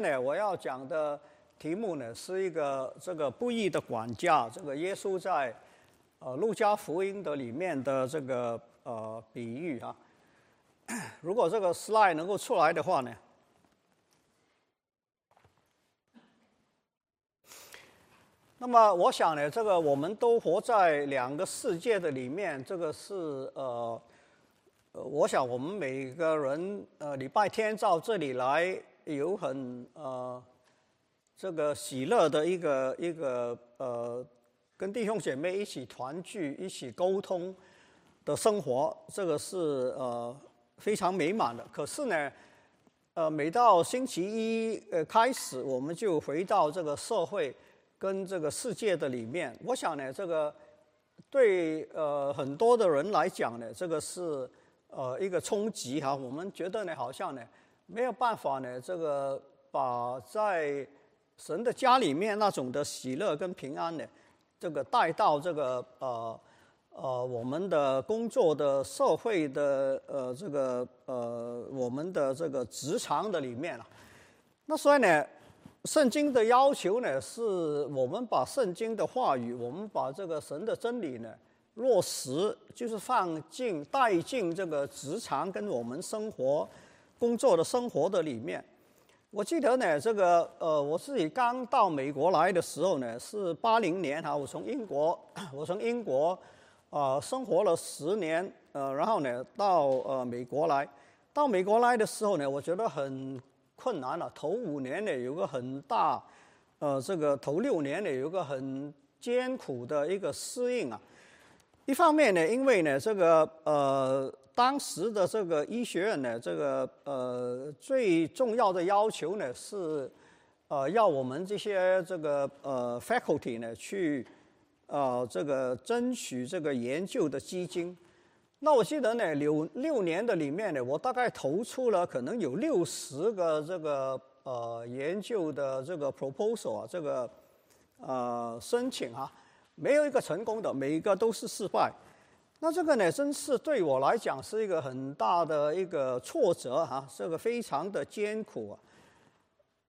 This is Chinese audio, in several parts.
呢，我要讲的题目呢是一个这个不义的管家，这个耶稣在呃路加福音的里面的这个呃比喻啊。如果这个 slide 能够出来的话呢，那么我想呢，这个我们都活在两个世界的里面，这个是呃呃，我想我们每个人呃礼拜天到这里来。有很呃这个喜乐的一个一个呃跟弟兄姐妹一起团聚、一起沟通的生活，这个是呃非常美满的。可是呢，呃，每到星期一呃开始，我们就回到这个社会跟这个世界的里面。我想呢，这个对呃很多的人来讲呢，这个是呃一个冲击哈。我们觉得呢，好像呢。没有办法呢，这个把在神的家里面那种的喜乐跟平安呢，这个带到这个呃呃我们的工作的社会的呃这个呃我们的这个职场的里面了。那所以呢，圣经的要求呢，是我们把圣经的话语，我们把这个神的真理呢落实，就是放进带进这个职场跟我们生活。工作的生活的里面，我记得呢，这个呃，我自己刚到美国来的时候呢，是八零年哈，我从英国，我从英国啊生活了十年，呃，然后呢到呃美国来，到美国来的时候呢，我觉得很困难了，头五年呢有个很大，呃，这个头六年呢有个很艰苦的一个适应啊，一方面呢，因为呢这个呃。当时的这个医学院呢，这个呃最重要的要求呢是，呃要我们这些这个呃 faculty 呢去，呃这个争取这个研究的基金。那我记得呢，六六年的里面呢，我大概投出了可能有六十个这个呃研究的这个 proposal 啊，这个呃申请啊，没有一个成功的，每一个都是失败。那这个呢，真是对我来讲是一个很大的一个挫折哈，这个非常的艰苦啊。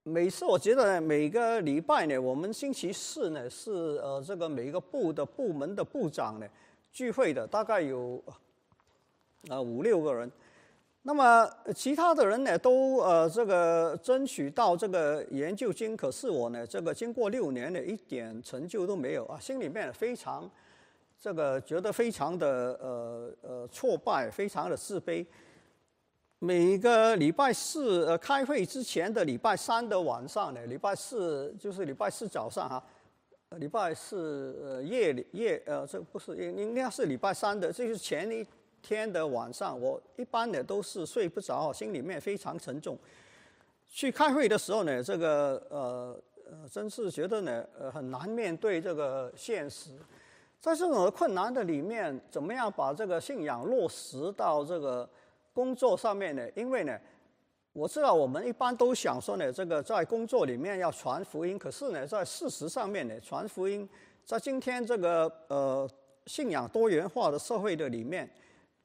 每次我觉得呢每个礼拜呢，我们星期四呢是呃这个每个部的部门的部长呢聚会的，大概有呃五六个人。那么其他的人呢都呃这个争取到这个研究金，可是我呢这个经过六年呢一点成就都没有啊，心里面非常。这个觉得非常的呃呃挫败，非常的自卑。每个礼拜四呃开会之前的礼拜三的晚上呢，礼拜四就是礼拜四早上哈，礼拜四呃夜里夜呃这不是应应该是礼拜三的，这是前一天的晚上，我一般呢都是睡不着，心里面非常沉重。去开会的时候呢，这个呃呃真是觉得呢呃很难面对这个现实。在这种困难的里面，怎么样把这个信仰落实到这个工作上面呢？因为呢，我知道我们一般都想说呢，这个在工作里面要传福音，可是呢，在事实上面呢，传福音在今天这个呃信仰多元化的社会的里面，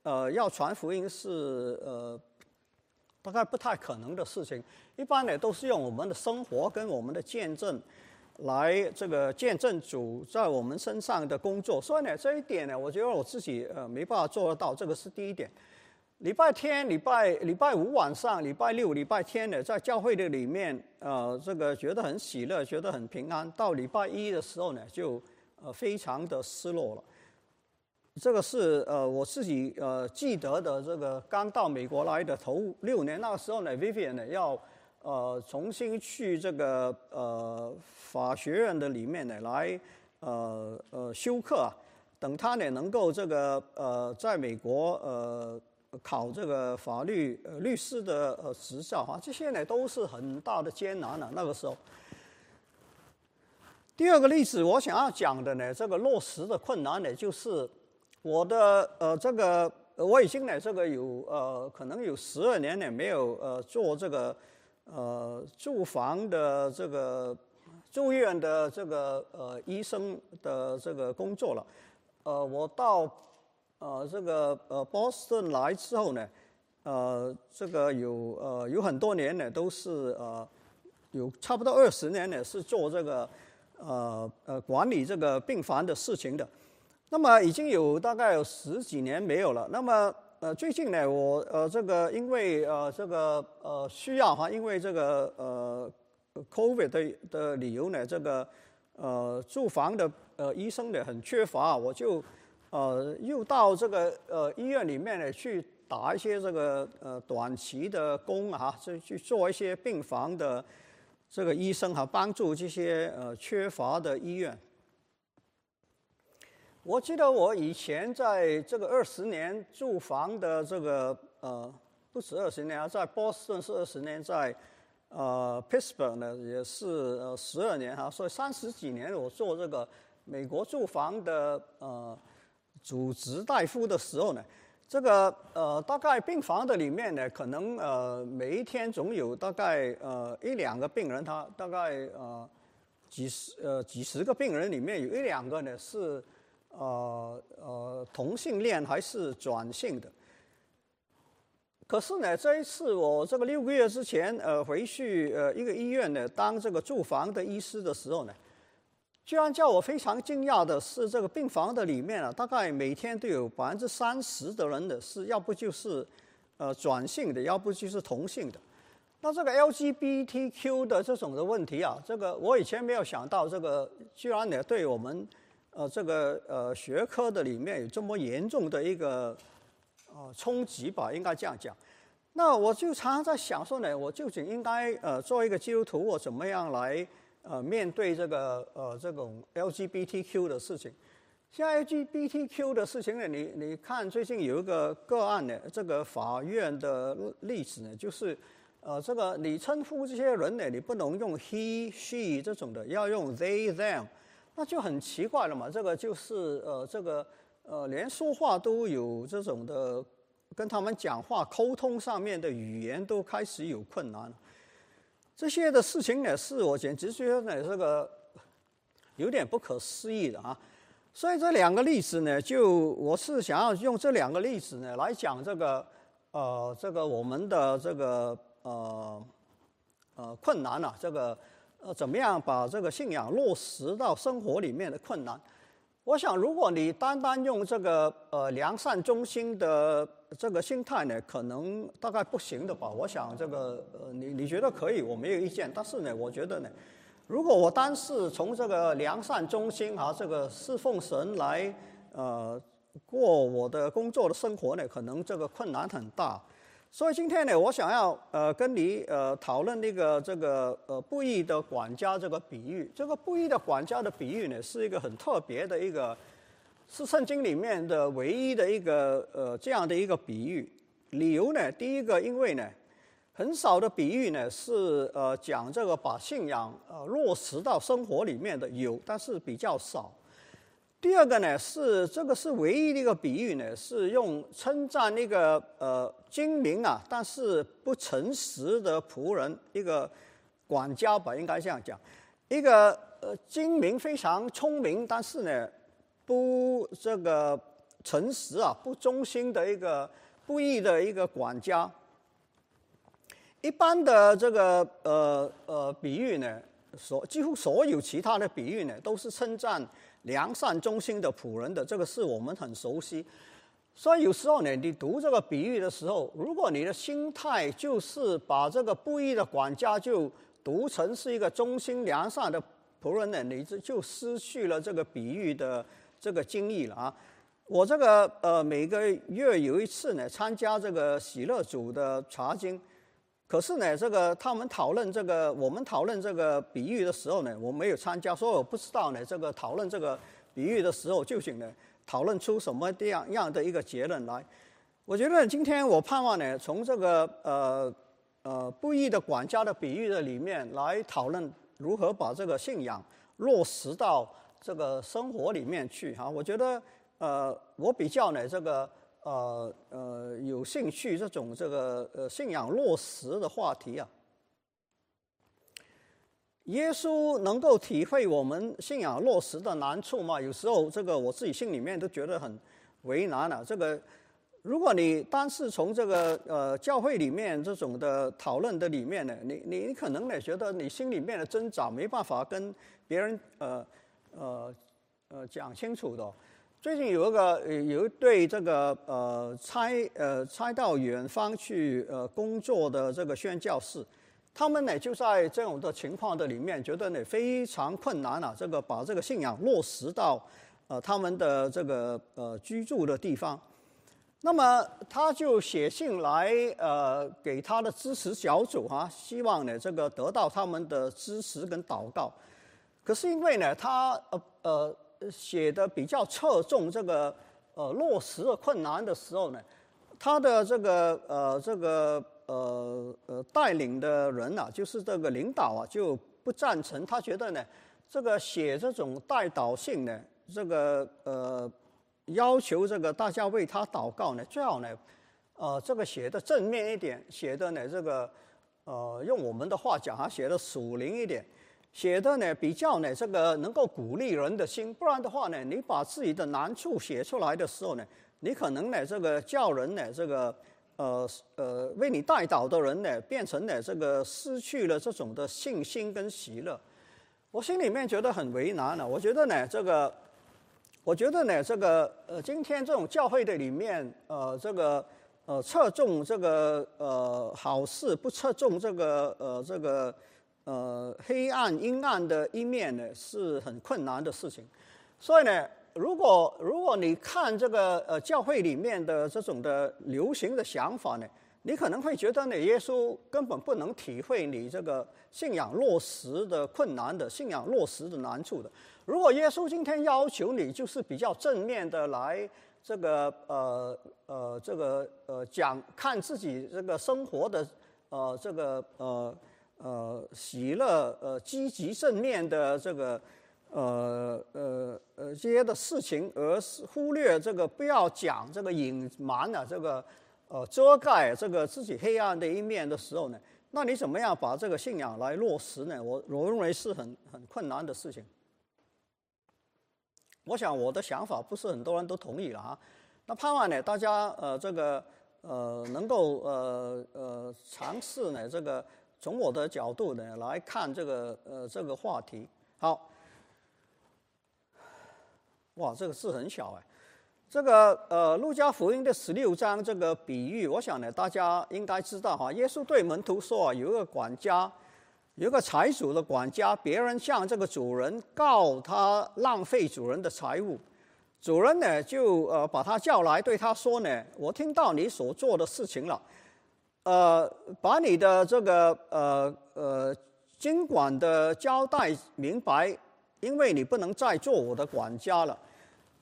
呃，要传福音是呃大概不太可能的事情。一般呢，都是用我们的生活跟我们的见证。来这个见证主在我们身上的工作，所以呢，这一点呢，我觉得我自己呃没办法做得到，这个是第一点。礼拜天、礼拜礼拜五晚上、礼拜六、礼拜天呢，在教会的里面，呃，这个觉得很喜乐，觉得很平安。到礼拜一的时候呢，就呃非常的失落了。这个是呃我自己呃记得的，这个刚到美国来的头六年那个时候呢，Vivian 呢要。呃，重新去这个呃法学院的里面呢，来呃呃修课啊，等他呢能够这个呃在美国呃考这个法律呃律师的呃执照啊，这些呢都是很大的艰难了。那个时候，第二个例子我想要讲的呢，这个落实的困难呢，就是我的呃这个我已经呢这个有呃可能有十二年呢没有呃做这个。呃，住房的这个住院的这个呃医生的这个工作了，呃，我到呃这个呃波士顿来之后呢，呃，这个有呃有很多年呢都是呃有差不多二十年呢，是做这个呃呃管理这个病房的事情的。那么已经有大概有十几年没有了。那么呃最近呢，我呃这个因为呃这个呃需要哈，因为这个呃 COVID 的的理由呢，这个呃住房的呃医生呢很缺乏，我就呃又到这个呃医院里面呢去打一些这个呃短期的工啊，就去做一些病房的这个医生哈，帮助这些呃缺乏的医院。我记得我以前在这个二十年住房的这个呃，不止二十年啊，在波士顿是二十年，在呃 Pittsburgh 呢也是呃十二年哈，所以三十几年我做这个美国住房的呃主治大夫的时候呢，这个呃大概病房的里面呢，可能呃每一天总有大概呃一两个病人，他大概呃几十呃几十个病人里面有一两个呢是。呃呃，同性恋还是转性的？可是呢，这一次我这个六个月之前呃回去呃一个医院呢当这个住房的医师的时候呢，居然叫我非常惊讶的是，这个病房的里面啊，大概每天都有百分之三十的人的是要不就是呃转性的，要不就是同性的。那这个 LGBTQ 的这种的问题啊，这个我以前没有想到，这个居然呢对我们。呃，这个呃学科的里面有这么严重的一个呃冲击吧，应该这样讲。那我就常常在想说呢，我究竟应该呃做一个基督徒，我怎么样来呃面对这个呃这种 LGBTQ 的事情？像 LGBTQ 的事情呢，你你看最近有一个个案呢，这个法院的例子呢，就是呃这个你称呼这些人呢，你不能用 he、she 这种的，要用 they、them。那就很奇怪了嘛，这个就是呃，这个呃，连说话都有这种的，跟他们讲话沟通上面的语言都开始有困难。这些的事情呢，是我简直觉得呢，这个有点不可思议的啊。所以这两个例子呢，就我是想要用这两个例子呢来讲这个呃，这个我们的这个呃呃困难啊，这个。呃，怎么样把这个信仰落实到生活里面的困难？我想，如果你单单用这个呃良善中心的这个心态呢，可能大概不行的吧。我想这个呃，你你觉得可以，我没有意见。但是呢，我觉得呢，如果我单是从这个良善中心啊，这个侍奉神来呃过我的工作的生活呢，可能这个困难很大。所以今天呢，我想要呃跟你呃讨论那个这个呃布衣的管家这个比喻。这个布衣的管家的比喻呢，是一个很特别的一个，是圣经里面的唯一的一个呃这样的一个比喻。理由呢，第一个因为呢，很少的比喻呢是呃讲这个把信仰呃落实到生活里面的有，但是比较少。第二个呢是这个是唯一的一个比喻呢，是用称赞那个呃精明啊，但是不诚实的仆人，一个管家吧，应该这样讲，一个呃精明非常聪明，但是呢不这个诚实啊，不忠心的一个不义的一个管家。一般的这个呃呃比喻呢，所几乎所有其他的比喻呢，都是称赞。良善忠心的仆人的这个是我们很熟悉，所以有时候呢，你读这个比喻的时候，如果你的心态就是把这个不义的管家就读成是一个忠心良善的仆人呢，你这就失去了这个比喻的这个经义了啊！我这个呃每个月有一次呢，参加这个喜乐组的查经。可是呢，这个他们讨论这个，我们讨论这个比喻的时候呢，我没有参加，所以我不知道呢。这个讨论这个比喻的时候，究竟呢讨论出什么样样的一个结论来？我觉得今天我盼望呢，从这个呃呃不义的管家的比喻的里面来讨论如何把这个信仰落实到这个生活里面去哈。我觉得呃，我比较呢这个。呃呃，有兴趣这种这个呃信仰落实的话题啊，耶稣能够体会我们信仰落实的难处吗？有时候这个我自己心里面都觉得很为难了。这个如果你单是从这个呃教会里面这种的讨论的里面呢，你你你可能呢觉得你心里面的挣扎没办法跟别人呃呃呃讲清楚的。最近有一个有一对这个呃差呃差到远方去呃工作的这个宣教士，他们呢就在这种的情况的里面，觉得呢非常困难啊，这个把这个信仰落实到呃他们的这个呃居住的地方。那么他就写信来，呃，给他的支持小组哈，希望呢这个得到他们的支持跟祷告。可是因为呢，他呃呃写的比较侧重这个呃落实的困难的时候呢，他的这个呃这个呃呃带领的人呐，就是这个领导啊，就不赞成。他觉得呢，这个写这种带导信呢，这个呃。要求这个大家为他祷告呢，最好呢，呃，这个写的正面一点，写的呢这个，呃，用我们的话讲啊，写的属灵一点，写的呢比较呢这个能够鼓励人的心，不然的话呢，你把自己的难处写出来的时候呢，你可能呢这个叫人呢这个，呃呃，为你带导的人呢，变成呢这个失去了这种的信心跟喜乐，我心里面觉得很为难了，我觉得呢这个。我觉得呢，这个呃，今天这种教会的里面，呃，这个呃，侧重这个呃好事，不侧重这个呃这个呃黑暗阴暗的一面呢，是很困难的事情。所以呢，如果如果你看这个呃教会里面的这种的流行的想法呢，你可能会觉得呢，耶稣根本不能体会你这个信仰落实的困难的，信仰落实的难处的。如果耶稣今天要求你，就是比较正面的来这个呃呃这个呃讲看自己这个生活的呃这个呃呃喜乐呃积极正面的这个呃呃呃这些的事情，而是忽略这个不要讲这个隐瞒啊这个呃遮盖这个自己黑暗的一面的时候呢，那你怎么样把这个信仰来落实呢？我我认为是很很困难的事情。我想我的想法不是很多人都同意了啊，那盼望呢大家呃这个呃能够呃呃尝试呢这个从我的角度呢来看这个呃这个话题。好，哇这个字很小哎，这个呃路加福音的十六章这个比喻，我想呢大家应该知道哈，耶稣对门徒说啊，有一个管家。有一个财主的管家，别人向这个主人告他浪费主人的财物，主人呢就呃把他叫来，对他说呢：“我听到你所做的事情了，呃，把你的这个呃呃经管的交代明白，因为你不能再做我的管家了。”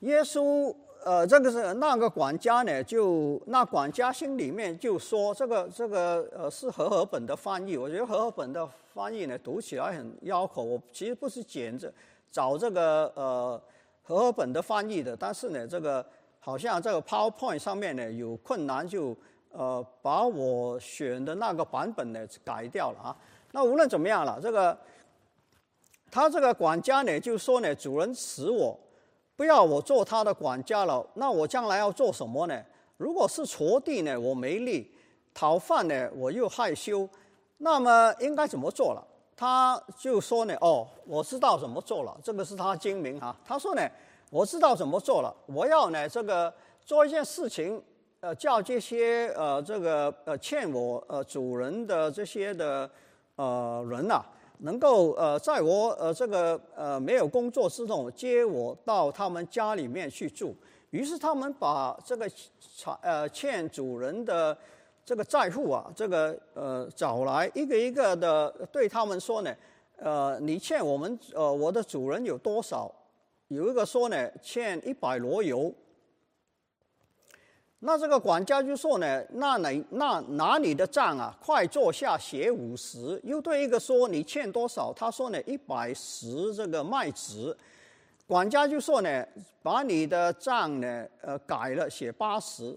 耶稣。呃，这个是那个管家呢，就那管家心里面就说，这个这个呃是和合本的翻译，我觉得和合本的翻译呢读起来很绕口。我其实不是捡着找这个呃和合本的翻译的，但是呢，这个好像这个 PowerPoint 上面呢有困难，就呃把我选的那个版本呢改掉了啊。那无论怎么样了，这个他这个管家呢就说呢，主人使我。不要我做他的管家了，那我将来要做什么呢？如果是锄地呢，我没力；讨饭呢，我又害羞。那么应该怎么做了？他就说呢：“哦，我知道怎么做了。”这个是他精明哈。他说呢：“我知道怎么做了。我要呢这个做一件事情，呃，叫这些呃这个呃欠我呃主人的这些的呃人呐。”能够呃，在我呃这个呃没有工作之中接我到他们家里面去住，于是他们把这个财呃欠主人的这个债户啊，这个呃找来一个一个的对他们说呢，呃你欠我们呃我的主人有多少？有一个说呢欠一百罗油。那这个管家就说呢，那哪那拿你的账啊，快坐下写五十。又对一个说你欠多少？他说呢一百十这个麦子。管家就说呢，把你的账呢呃改了写八十。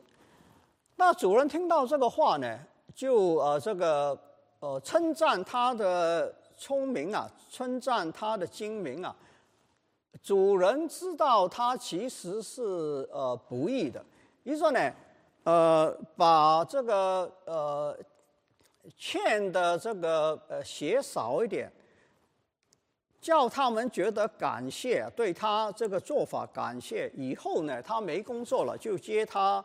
那主人听到这个话呢，就呃这个呃称赞他的聪明啊，称赞他的精明啊。主人知道他其实是呃不易的。于是说呢，呃，把这个呃欠的这个呃写少一点，叫他们觉得感谢，对他这个做法感谢。以后呢，他没工作了，就接他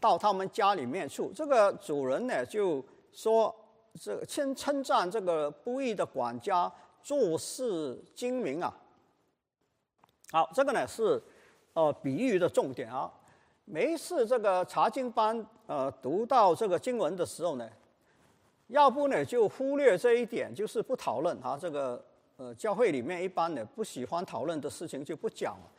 到他们家里面住。这个主人呢，就说这称称赞这个不义的管家做事精明啊。好，这个呢是呃比喻的重点啊。每一次这个查经班，呃，读到这个经文的时候呢，要不呢就忽略这一点，就是不讨论啊。这个呃，教会里面一般呢不喜欢讨论的事情就不讲了。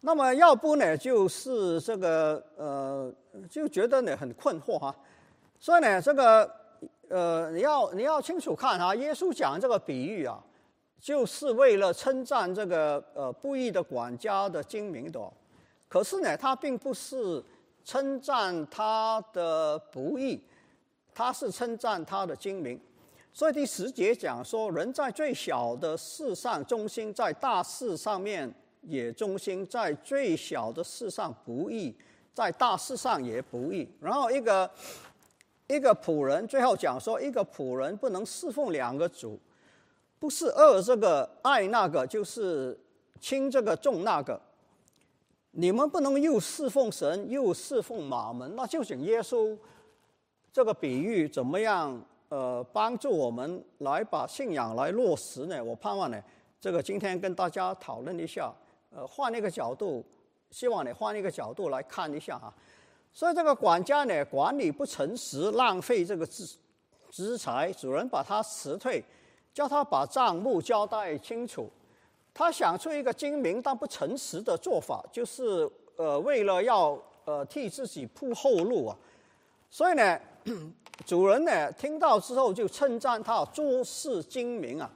那么要不呢就是这个呃，就觉得呢很困惑哈。所以呢，这个呃，你要你要清楚看哈，耶稣讲这个比喻啊，就是为了称赞这个呃不义的管家的精明的。可是呢，他并不是称赞他的不义，他是称赞他的精明。所以第十节讲说，人在最小的事上忠心，在大事上面也忠心；在最小的事上不义，在大事上也不义。然后一个一个仆人最后讲说，一个仆人不能侍奉两个主，不是恶这个爱那个，就是轻这个重那个。你们不能又侍奉神又侍奉马门，那就请耶稣这个比喻怎么样？呃，帮助我们来把信仰来落实呢？我盼望呢，这个今天跟大家讨论一下，呃，换一个角度，希望你换一个角度来看一下哈。所以这个管家呢，管理不诚实，浪费这个资资财，主人把他辞退，叫他把账目交代清楚。他想出一个精明但不诚实的做法，就是呃，为了要呃替自己铺后路啊。所以呢，主人呢听到之后就称赞他做事精明啊。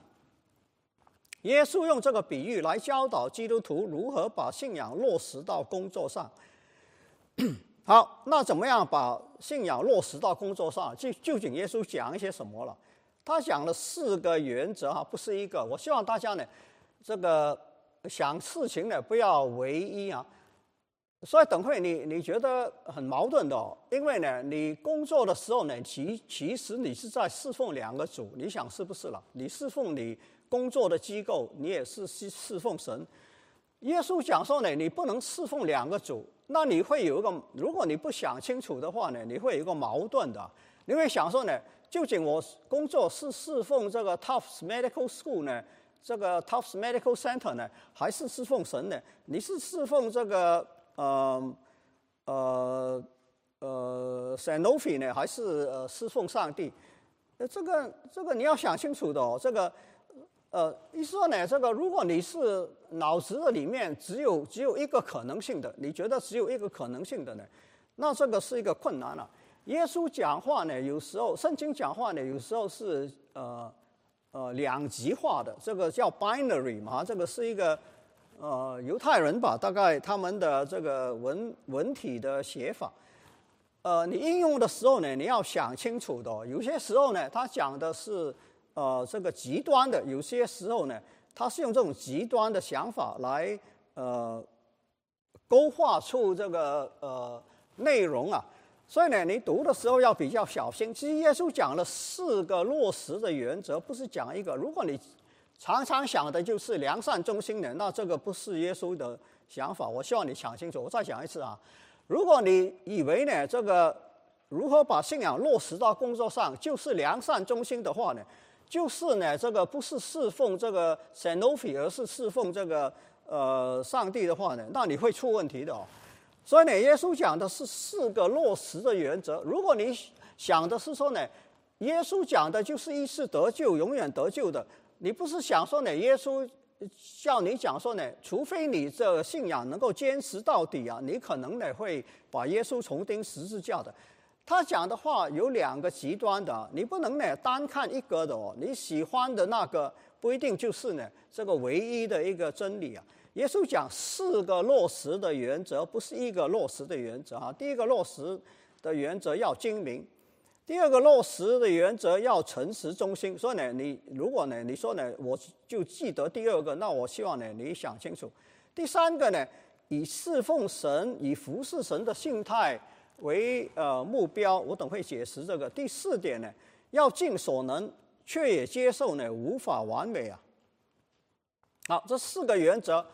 耶稣用这个比喻来教导基督徒如何把信仰落实到工作上。好，那怎么样把信仰落实到工作上？就究竟耶稣讲一些什么了？他讲了四个原则啊，不是一个。我希望大家呢。这个想事情呢，不要唯一啊，所以等会你你觉得很矛盾的，因为呢，你工作的时候呢，其其实你是在侍奉两个主，你想是不是了？你侍奉你工作的机构，你也是侍侍奉神。耶稣讲说呢，你不能侍奉两个主，那你会有一个，如果你不想清楚的话呢，你会有一个矛盾的，你会想说呢，究竟我工作是侍奉这个 Tufts Medical School 呢？这个 Tufts Medical Center 呢，还是侍奉神呢？你是侍奉这个呃呃呃 Sanofi 呢，还是呃侍奉上帝？呃，这个这个你要想清楚的哦。这个呃，一说呢，这个如果你是脑子的里面只有只有一个可能性的，你觉得只有一个可能性的呢，那这个是一个困难了。耶稣讲话呢，有时候圣经讲话呢，有时候是呃。呃，两极化的这个叫 binary 嘛，这个是一个呃犹太人吧，大概他们的这个文文体的写法。呃，你应用的时候呢，你要想清楚的。有些时候呢，他讲的是呃这个极端的；有些时候呢，他是用这种极端的想法来呃勾画出这个呃内容啊。所以呢，你读的时候要比较小心。其实耶稣讲了四个落实的原则，不是讲一个。如果你常常想的就是良善忠心的，那这个不是耶稣的想法。我希望你想清楚。我再讲一次啊，如果你以为呢，这个如何把信仰落实到工作上就是良善忠心的话呢，就是呢，这个不是侍奉这个 Sanofi，而是侍奉这个呃上帝的话呢，那你会出问题的哦。所以呢，耶稣讲的是四个落实的原则。如果你想的是说呢，耶稣讲的就是一次得救，永远得救的，你不是想说呢，耶稣叫你讲说呢，除非你这信仰能够坚持到底啊，你可能呢会把耶稣重钉十字架的。他讲的话有两个极端的，你不能呢单看一个的哦，你喜欢的那个不一定就是呢这个唯一的一个真理啊。耶稣讲四个落实的原则，不是一个落实的原则哈。第一个落实的原则要精明，第二个落实的原则要诚实忠心。所以呢，你如果呢，你说呢，我就记得第二个，那我希望呢，你想清楚。第三个呢，以侍奉神、以服侍神的心态为呃目标，我等会解释这个。第四点呢，要尽所能，却也接受呢无法完美啊。好，这四个原则，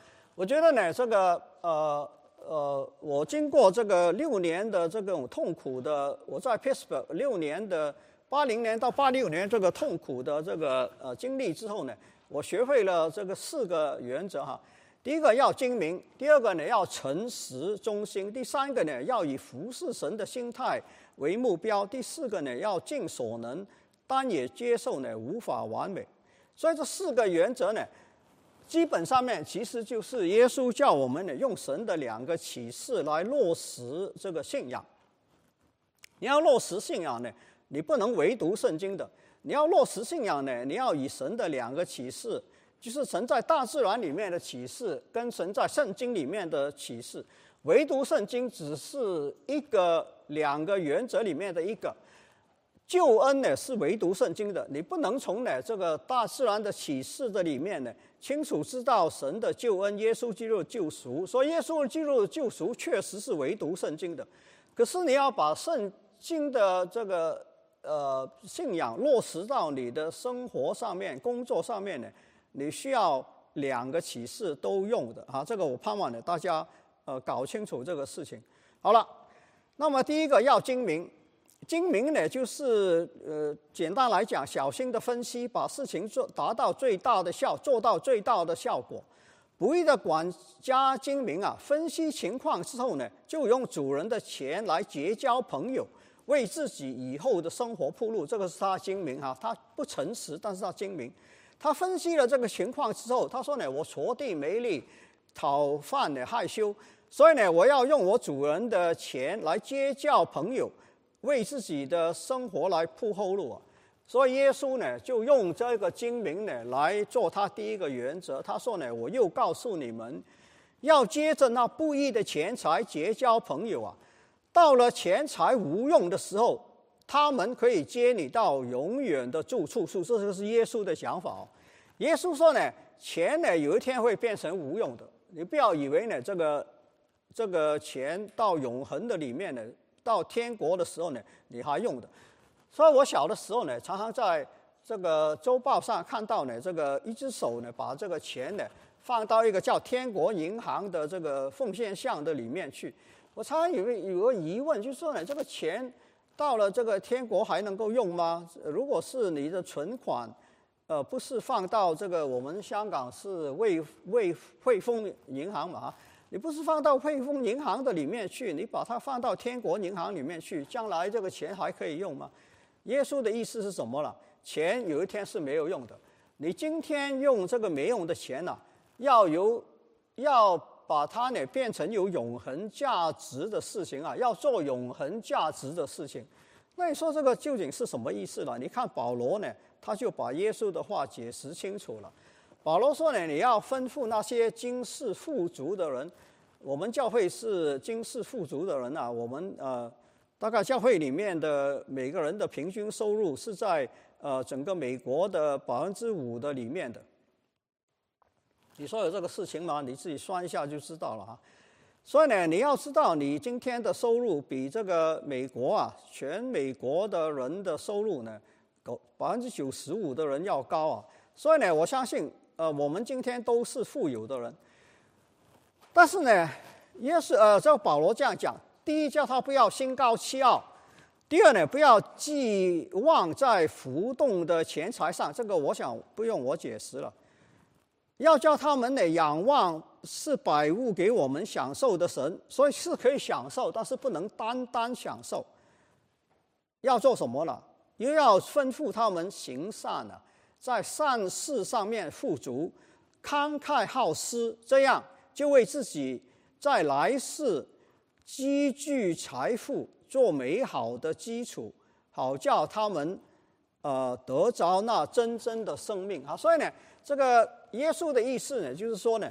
我觉得呢，这个呃呃，我经过这个六年的这种痛苦的，我在 pisco 六年的八零年到八六年这个痛苦的这个呃经历之后呢，我学会了这个四个原则哈。第一个要精明，第二个呢要诚实忠心，第三个呢要以服侍神的心态为目标，第四个呢要尽所能，但也接受呢无法完美。所以这四个原则呢，基本上面其实就是耶稣叫我们呢用神的两个启示来落实这个信仰。你要落实信仰呢，你不能唯独圣经的，你要落实信仰呢，你要以神的两个启示。就是神在大自然里面的启示，跟神在圣经里面的启示，唯独圣经只是一个两个原则里面的一个。救恩呢是唯独圣经的，你不能从呢这个大自然的启示的里面呢清楚知道神的救恩，耶稣基督的救赎。所以耶稣基督的救赎确实是唯独圣经的，可是你要把圣经的这个呃信仰落实到你的生活上面、工作上面呢？你需要两个启示都用的啊，这个我盼望呢大家呃搞清楚这个事情。好了，那么第一个要精明，精明呢就是呃简单来讲，小心的分析，把事情做达到最大的效，做到最大的效果。不义的管家精明啊，分析情况之后呢，就用主人的钱来结交朋友，为自己以后的生活铺路。这个是他精明哈，他不诚实，但是他精明。他分析了这个情况之后，他说呢：“我锄地没力，讨饭呢害羞，所以呢，我要用我主人的钱来结交朋友，为自己的生活来铺后路啊。所以耶稣呢，就用这个精明呢来做他第一个原则。他说呢：我又告诉你们，要接着那不义的钱财结交朋友啊。到了钱财无用的时候。”他们可以接你到永远的住处处，这就是耶稣的想法。耶稣说呢，钱呢有一天会变成无用的，你不要以为呢这个这个钱到永恒的里面呢，到天国的时候呢你还用的。所以我小的时候呢，常常在这个周报上看到呢，这个一只手呢把这个钱呢放到一个叫天国银行的这个奉献箱的里面去。我常常有个有个疑问，就是说呢，这个钱。到了这个天国还能够用吗？如果是你的存款，呃，不是放到这个我们香港是汇汇汇丰银行嘛？你不是放到汇丰银行的里面去，你把它放到天国银行里面去，将来这个钱还可以用吗？耶稣的意思是什么了？钱有一天是没有用的。你今天用这个没用的钱呢，要由要。把它呢变成有永恒价值的事情啊，要做永恒价值的事情。那你说这个究竟是什么意思呢？你看保罗呢，他就把耶稣的话解释清楚了。保罗说呢，你要吩咐那些经世富足的人，我们教会是经世富足的人啊。我们呃，大概教会里面的每个人的平均收入是在呃整个美国的百分之五的里面的。你说有这个事情吗？你自己算一下就知道了哈。所以呢，你要知道，你今天的收入比这个美国啊，全美国的人的收入呢，高百分之九十五的人要高啊。所以呢，我相信，呃，我们今天都是富有的人。但是呢，也是呃，这保罗这样讲：第一，叫他不要心高气傲；第二呢，不要寄望在浮动的钱财上。这个我想不用我解释了。要叫他们呢仰望是百物给我们享受的神，所以是可以享受，但是不能单单享受。要做什么呢？又要吩咐他们行善呢，在善事上面富足，慷慨好施，这样就为自己在来世积聚财富做美好的基础，好叫他们呃得着那真正的生命啊！所以呢。这个耶稣的意思呢，就是说呢，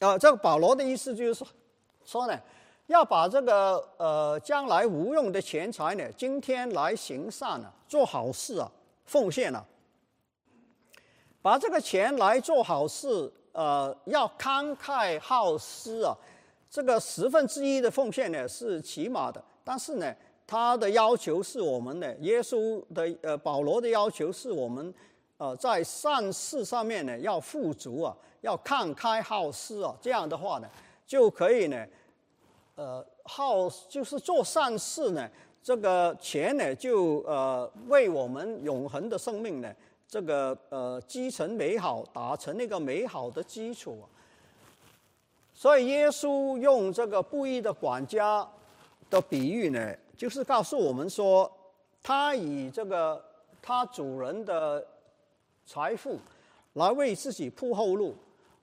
呃，这个保罗的意思就是说，说呢，要把这个呃将来无用的钱财呢，今天来行善啊，做好事啊，奉献了，把这个钱来做好事，呃，要慷慨好施啊，这个十分之一的奉献呢是起码的，但是呢，他的要求是我们呢，耶稣的呃保罗的要求是我们，呃，在善事上面呢要富足啊，要慷慨好施啊，这样的话呢，就可以呢，呃，好就是做善事呢，这个钱呢就呃为我们永恒的生命呢，这个呃积成美好，打成那个美好的基础。所以耶稣用这个布衣的管家的比喻呢，就是告诉我们说，他以这个他主人的财富来为自己铺后路。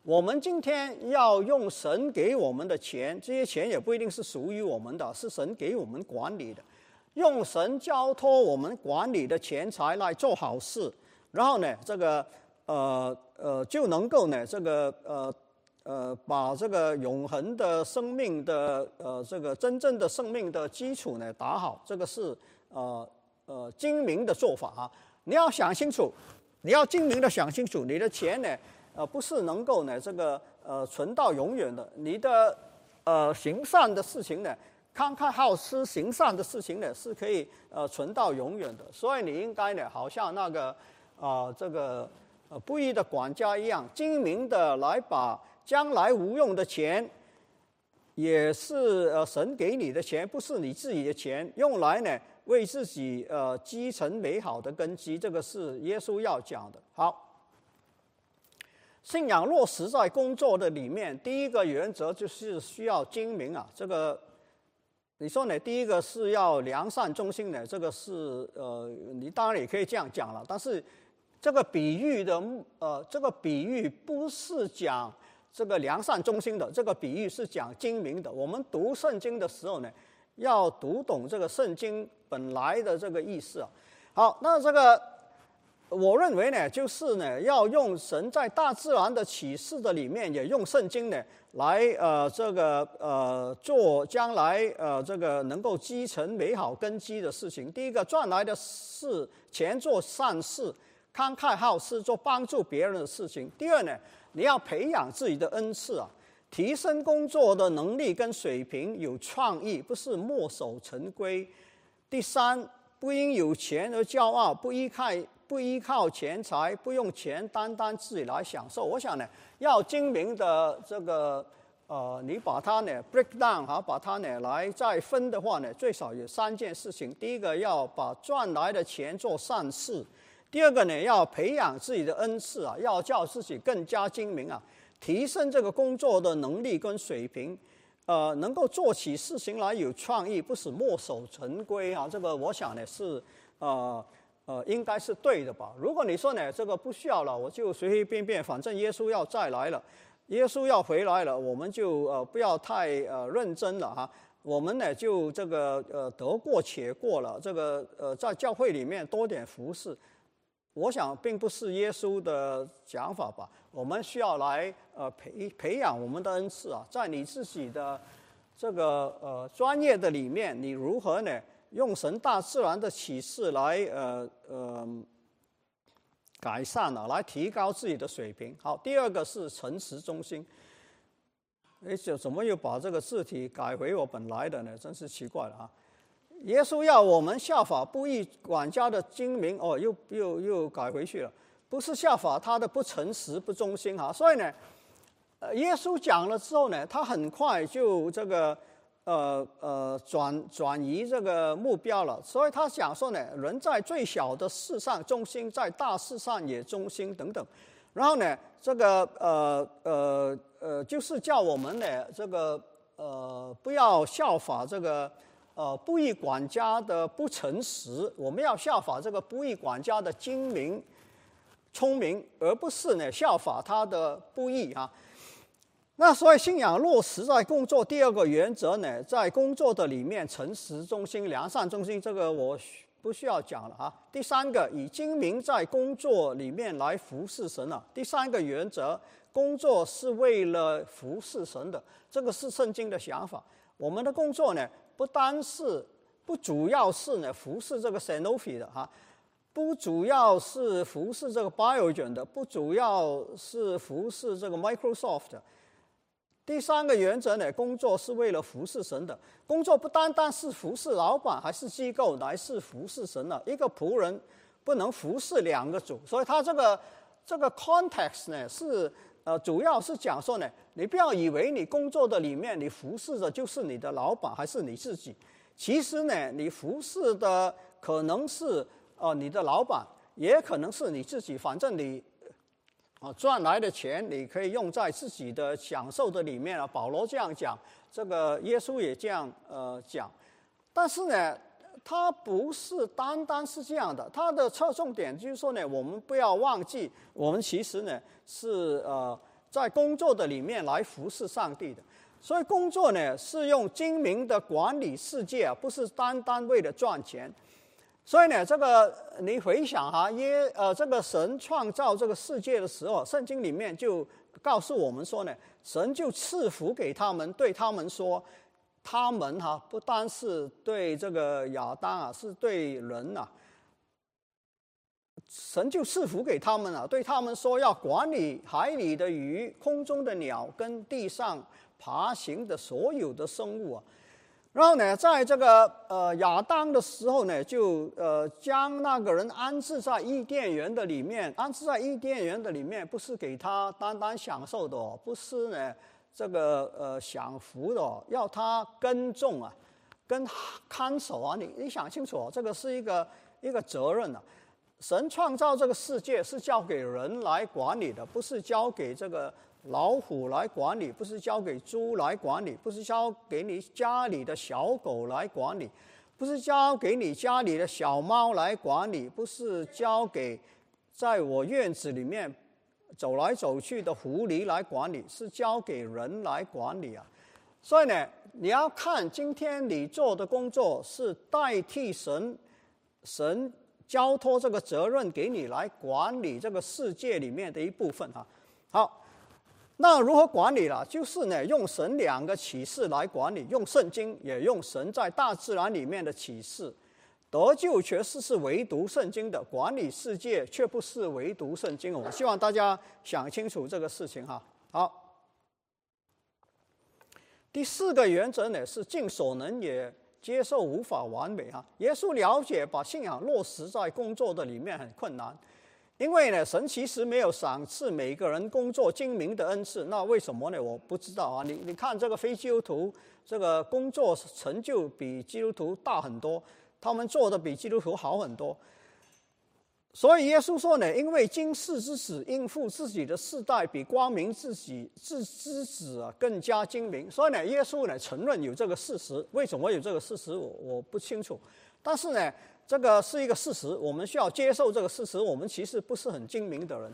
我们今天要用神给我们的钱，这些钱也不一定是属于我们的，是神给我们管理的。用神交托我们管理的钱财来做好事，然后呢，这个呃呃就能够呢，这个呃。呃，把这个永恒的生命的呃，这个真正的生命的基础呢打好，这个是呃呃精明的做法啊。你要想清楚，你要精明的想清楚，你的钱呢，呃，不是能够呢这个呃存到永远的。你的呃行善的事情呢，慷慨好施行善的事情呢，是可以呃存到永远的。所以你应该呢，好像那个啊这个呃不义的管家一样，精明的来把。将来无用的钱，也是呃神给你的钱，不是你自己的钱，用来呢为自己呃积成美好的根基。这个是耶稣要讲的。好，信仰落实在工作的里面，第一个原则就是需要精明啊。这个你说呢？第一个是要良善忠心的，这个是呃，你当然也可以这样讲了。但是这个比喻的呃，这个比喻不是讲。这个良善忠心的这个比喻是讲精明的。我们读圣经的时候呢，要读懂这个圣经本来的这个意思啊。好，那这个我认为呢，就是呢，要用神在大自然的启示的里面，也用圣经呢来呃这个呃做将来呃这个能够积成美好根基的事情。第一个赚来的是钱做善事，慷慨好施做帮助别人的事情。第二呢。你要培养自己的恩赐啊，提升工作的能力跟水平，有创意，不是墨守成规。第三，不因有钱而骄傲，不依靠不依靠钱财，不用钱单单自己来享受。我想呢，要精明的这个呃，你把它呢 break down 哈，把它呢来再分的话呢，最少有三件事情。第一个要把赚来的钱做善事。第二个呢，要培养自己的恩赐啊，要叫自己更加精明啊，提升这个工作的能力跟水平，呃，能够做起事情来有创意，不是墨守成规啊。这个我想呢是，呃呃，应该是对的吧？如果你说呢，这个不需要了，我就随随便便，反正耶稣要再来了，耶稣要回来了，我们就呃不要太呃认真了哈。我们呢就这个呃得过且过了，这个呃在教会里面多点服侍。我想并不是耶稣的讲法吧？我们需要来呃培培养我们的恩赐啊，在你自己的这个呃专业的里面，你如何呢？用神大自然的启示来呃呃改善啊，来提高自己的水平。好，第二个是诚实忠心。哎，怎怎么又把这个字体改回我本来的呢？真是奇怪了啊！耶稣要我们效法不义管家的精明，哦，又又又改回去了，不是效法他的不诚实、不忠心哈。所以呢，呃，耶稣讲了之后呢，他很快就这个呃呃转转移这个目标了。所以他讲说呢，人在最小的事上忠心，在大事上也忠心等等。然后呢，这个呃呃呃，就是叫我们呢，这个呃不要效法这个。呃，不义管家的不诚实，我们要效法这个不义管家的精明、聪明，而不是呢效法他的不义啊。那所以信仰落实在工作，第二个原则呢，在工作的里面，诚实中心、良善中心，这个我不需要讲了啊。第三个，以精明在工作里面来服侍神了。第三个原则，工作是为了服侍神的，这个是圣经的想法。我们的工作呢？不单是，不主要是呢服侍这个 Sanofi 的哈，不主要是服侍这个 Biogen 的，不主要是服侍这个 Microsoft。第三个原则呢，工作是为了服侍神的。工作不单单是服侍老板，还是机构，乃是服侍神的。一个仆人不能服侍两个主，所以他这个这个 context 呢，是呃，主要是讲说呢，你不要以为你工作的里面你服侍的就是你的老板，还是你自己。其实呢，你服侍的可能是呃你的老板，也可能是你自己，反正你。啊，赚来的钱你可以用在自己的享受的里面啊。保罗这样讲，这个耶稣也这样呃讲。但是呢，他不是单单是这样的，他的侧重点就是说呢，我们不要忘记，我们其实呢是呃在工作的里面来服侍上帝的。所以工作呢是用精明的管理世界啊，不是单单为了赚钱。所以呢，这个你回想哈，耶呃，这个神创造这个世界的时候，圣经里面就告诉我们说呢，神就赐福给他们，对他们说，他们哈不单是对这个亚当啊，是对人呐，神就赐福给他们啊，对他们说要管理海里的鱼、空中的鸟跟地上爬行的所有的生物啊。然后呢，在这个呃亚当的时候呢，就呃将那个人安置在伊甸园的里面，安置在伊甸园的里面，不是给他单单享受的，哦不是呢这个呃享福的，哦要他耕种啊，跟看守啊，你你想清楚，这个是一个一个责任啊。神创造这个世界是交给人来管理的，不是交给这个。老虎来管理，不是交给猪来管理，不是交给你家里的小狗来管理，不是交给你家里的小猫来管理，不是交给在我院子里面走来走去的狐狸来管理，是交给人来管理啊。所以呢，你要看今天你做的工作是代替神，神交托这个责任给你来管理这个世界里面的一部分啊。好。那如何管理了？就是呢，用神两个启示来管理，用圣经，也用神在大自然里面的启示。得救确实是唯独圣经的管理世界，却不是唯独圣经。我希望大家想清楚这个事情哈。好，第四个原则呢是尽所能也接受无法完美哈。耶稣了解把信仰落实在工作的里面很困难。因为呢，神其实没有赏赐每个人工作精明的恩赐，那为什么呢？我不知道啊。你你看这个非基督徒，这个工作成就比基督徒大很多，他们做的比基督徒好很多。所以耶稣说呢，因为今世之子应付自己的世代，比光明自己自之子啊更加精明。所以呢，耶稣呢承认有这个事实。为什么有这个事实，我我不清楚。但是呢。这个是一个事实，我们需要接受这个事实。我们其实不是很精明的人，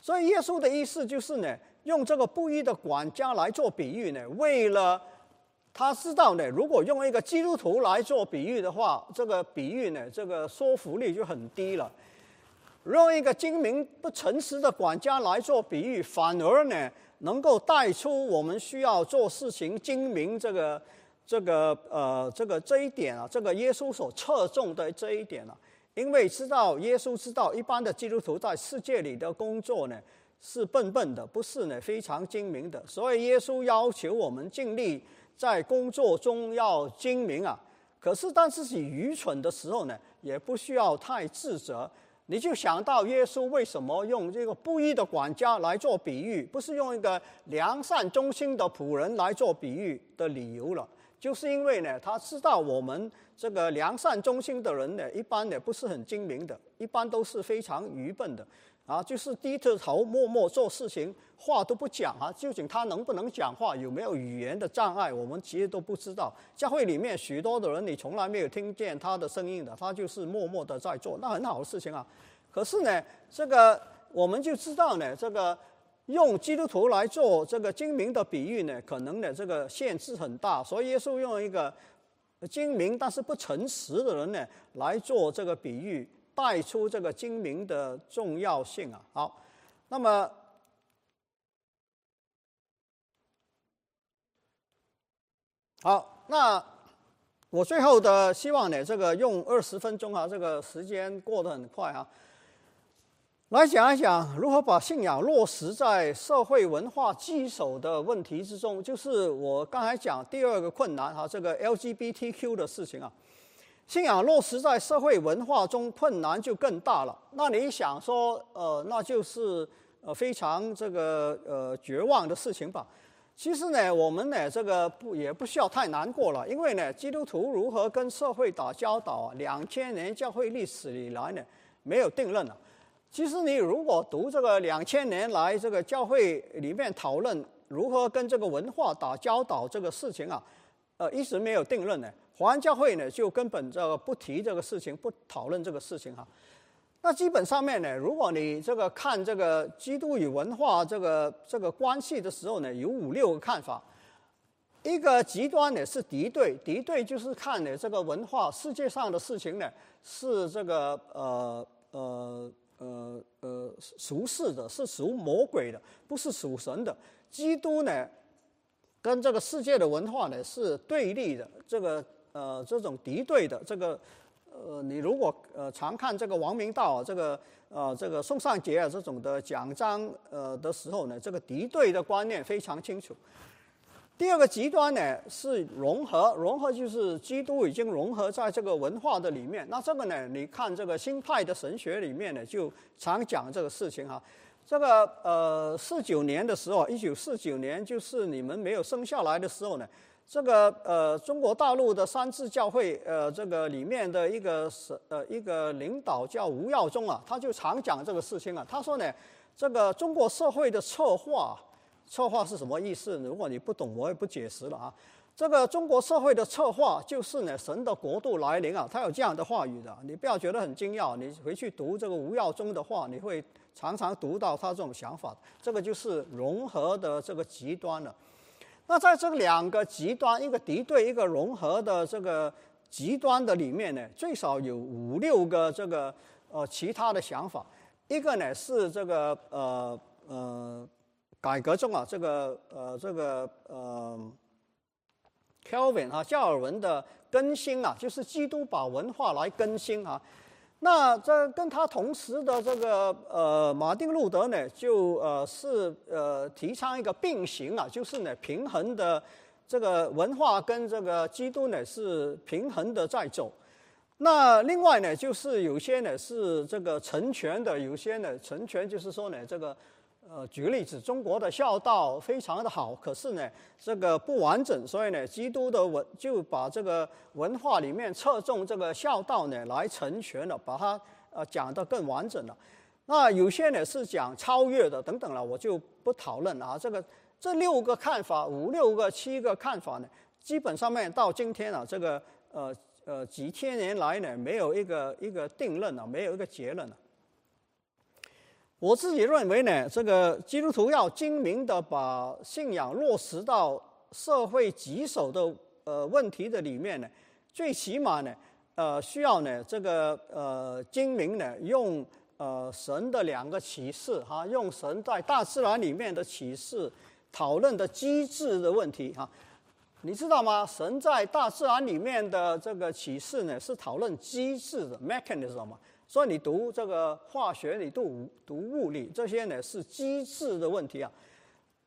所以耶稣的意思就是呢，用这个不义的管家来做比喻呢，为了他知道呢，如果用一个基督徒来做比喻的话，这个比喻呢，这个说服力就很低了。用一个精明不诚实的管家来做比喻，反而呢，能够带出我们需要做事情精明这个。这个呃，这个这一点啊，这个耶稣所侧重的这一点啊，因为知道耶稣知道一般的基督徒在世界里的工作呢是笨笨的，不是呢非常精明的，所以耶稣要求我们尽力在工作中要精明啊。可是当自己愚蠢的时候呢，也不需要太自责。你就想到耶稣为什么用这个不义的管家来做比喻，不是用一个良善忠心的仆人来做比喻的理由了。就是因为呢，他知道我们这个良善忠心的人呢，一般呢不是很精明的，一般都是非常愚笨的，啊，就是低着头默默做事情，话都不讲啊。究竟他能不能讲话，有没有语言的障碍，我们其实都不知道。教会里面许多的人，你从来没有听见他的声音的，他就是默默的在做，那很好的事情啊。可是呢，这个我们就知道呢，这个。用基督徒来做这个精明的比喻呢，可能呢这个限制很大，所以耶稣用一个精明但是不诚实的人呢来做这个比喻，带出这个精明的重要性啊。好，那么好，那我最后的希望呢，这个用二十分钟啊，这个时间过得很快啊。来讲一讲如何把信仰落实在社会文化基础的问题之中，就是我刚才讲第二个困难哈，这个 LGBTQ 的事情啊，信仰落实在社会文化中困难就更大了。那你想说，呃，那就是呃非常这个呃绝望的事情吧？其实呢，我们呢这个不也不需要太难过了，因为呢，基督徒如何跟社会打交道啊，两千年教会历史以来呢，没有定论了。其实你如果读这个两千年来这个教会里面讨论如何跟这个文化打交道这个事情啊，呃，一直没有定论呢。华安教会呢就根本这个不提这个事情，不讨论这个事情哈。那基本上面呢，如果你这个看这个基督与文化这个这个关系的时候呢，有五六个看法。一个极端呢是敌对，敌对就是看呢这个文化世界上的事情呢是这个呃呃。呃呃，属世的是属魔鬼的，不是属神的。基督呢，跟这个世界的文化呢是对立的，这个呃这种敌对的。这个呃，你如果呃常看这个王明道啊这个呃这个宋尚杰啊这种的讲章呃的时候呢，这个敌对的观念非常清楚。第二个极端呢是融合，融合就是基督已经融合在这个文化的里面。那这个呢，你看这个新派的神学里面呢，就常讲这个事情哈。这个呃，四九年的时候，一九四九年就是你们没有生下来的时候呢，这个呃中国大陆的三自教会呃这个里面的一个是呃一个领导叫吴耀宗啊，他就常讲这个事情啊。他说呢，这个中国社会的策划。策划是什么意思？如果你不懂，我也不解释了啊。这个中国社会的策划就是呢，神的国度来临啊，他有这样的话语的，你不要觉得很惊讶。你回去读这个吴耀宗的话，你会常常读到他这种想法。这个就是融合的这个极端了。那在这两个极端，一个敌对，一个融合的这个极端的里面呢，最少有五六个这个呃其他的想法。一个呢是这个呃呃。改革中啊，这个呃，这个呃，Kelvin 啊，加尔文的更新啊，就是基督把文化来更新啊。那这跟他同时的这个呃，马丁路德呢，就呃是呃提倡一个并行啊，就是呢平衡的这个文化跟这个基督呢是平衡的在走。那另外呢，就是有些呢是这个成全的，有些呢成全就是说呢这个。呃，举个例子，中国的孝道非常的好，可是呢，这个不完整，所以呢，基督的文就把这个文化里面侧重这个孝道呢来成全了，把它呃讲得更完整了。那有些呢是讲超越的等等了，我就不讨论了啊。这个这六个看法，五六个七个看法呢，基本上面到今天啊，这个呃呃几千年来呢，没有一个一个定论啊，没有一个结论啊。我自己认为呢，这个基督徒要精明的把信仰落实到社会棘手的呃问题的里面呢，最起码呢，呃，需要呢这个呃精明呢用呃神的两个启示哈，用神在大自然里面的启示讨论的机制的问题哈，你知道吗？神在大自然里面的这个启示呢，是讨论机制的 mechanism 嘛。所以你读这个化学，你读读物理，这些呢是机制的问题啊，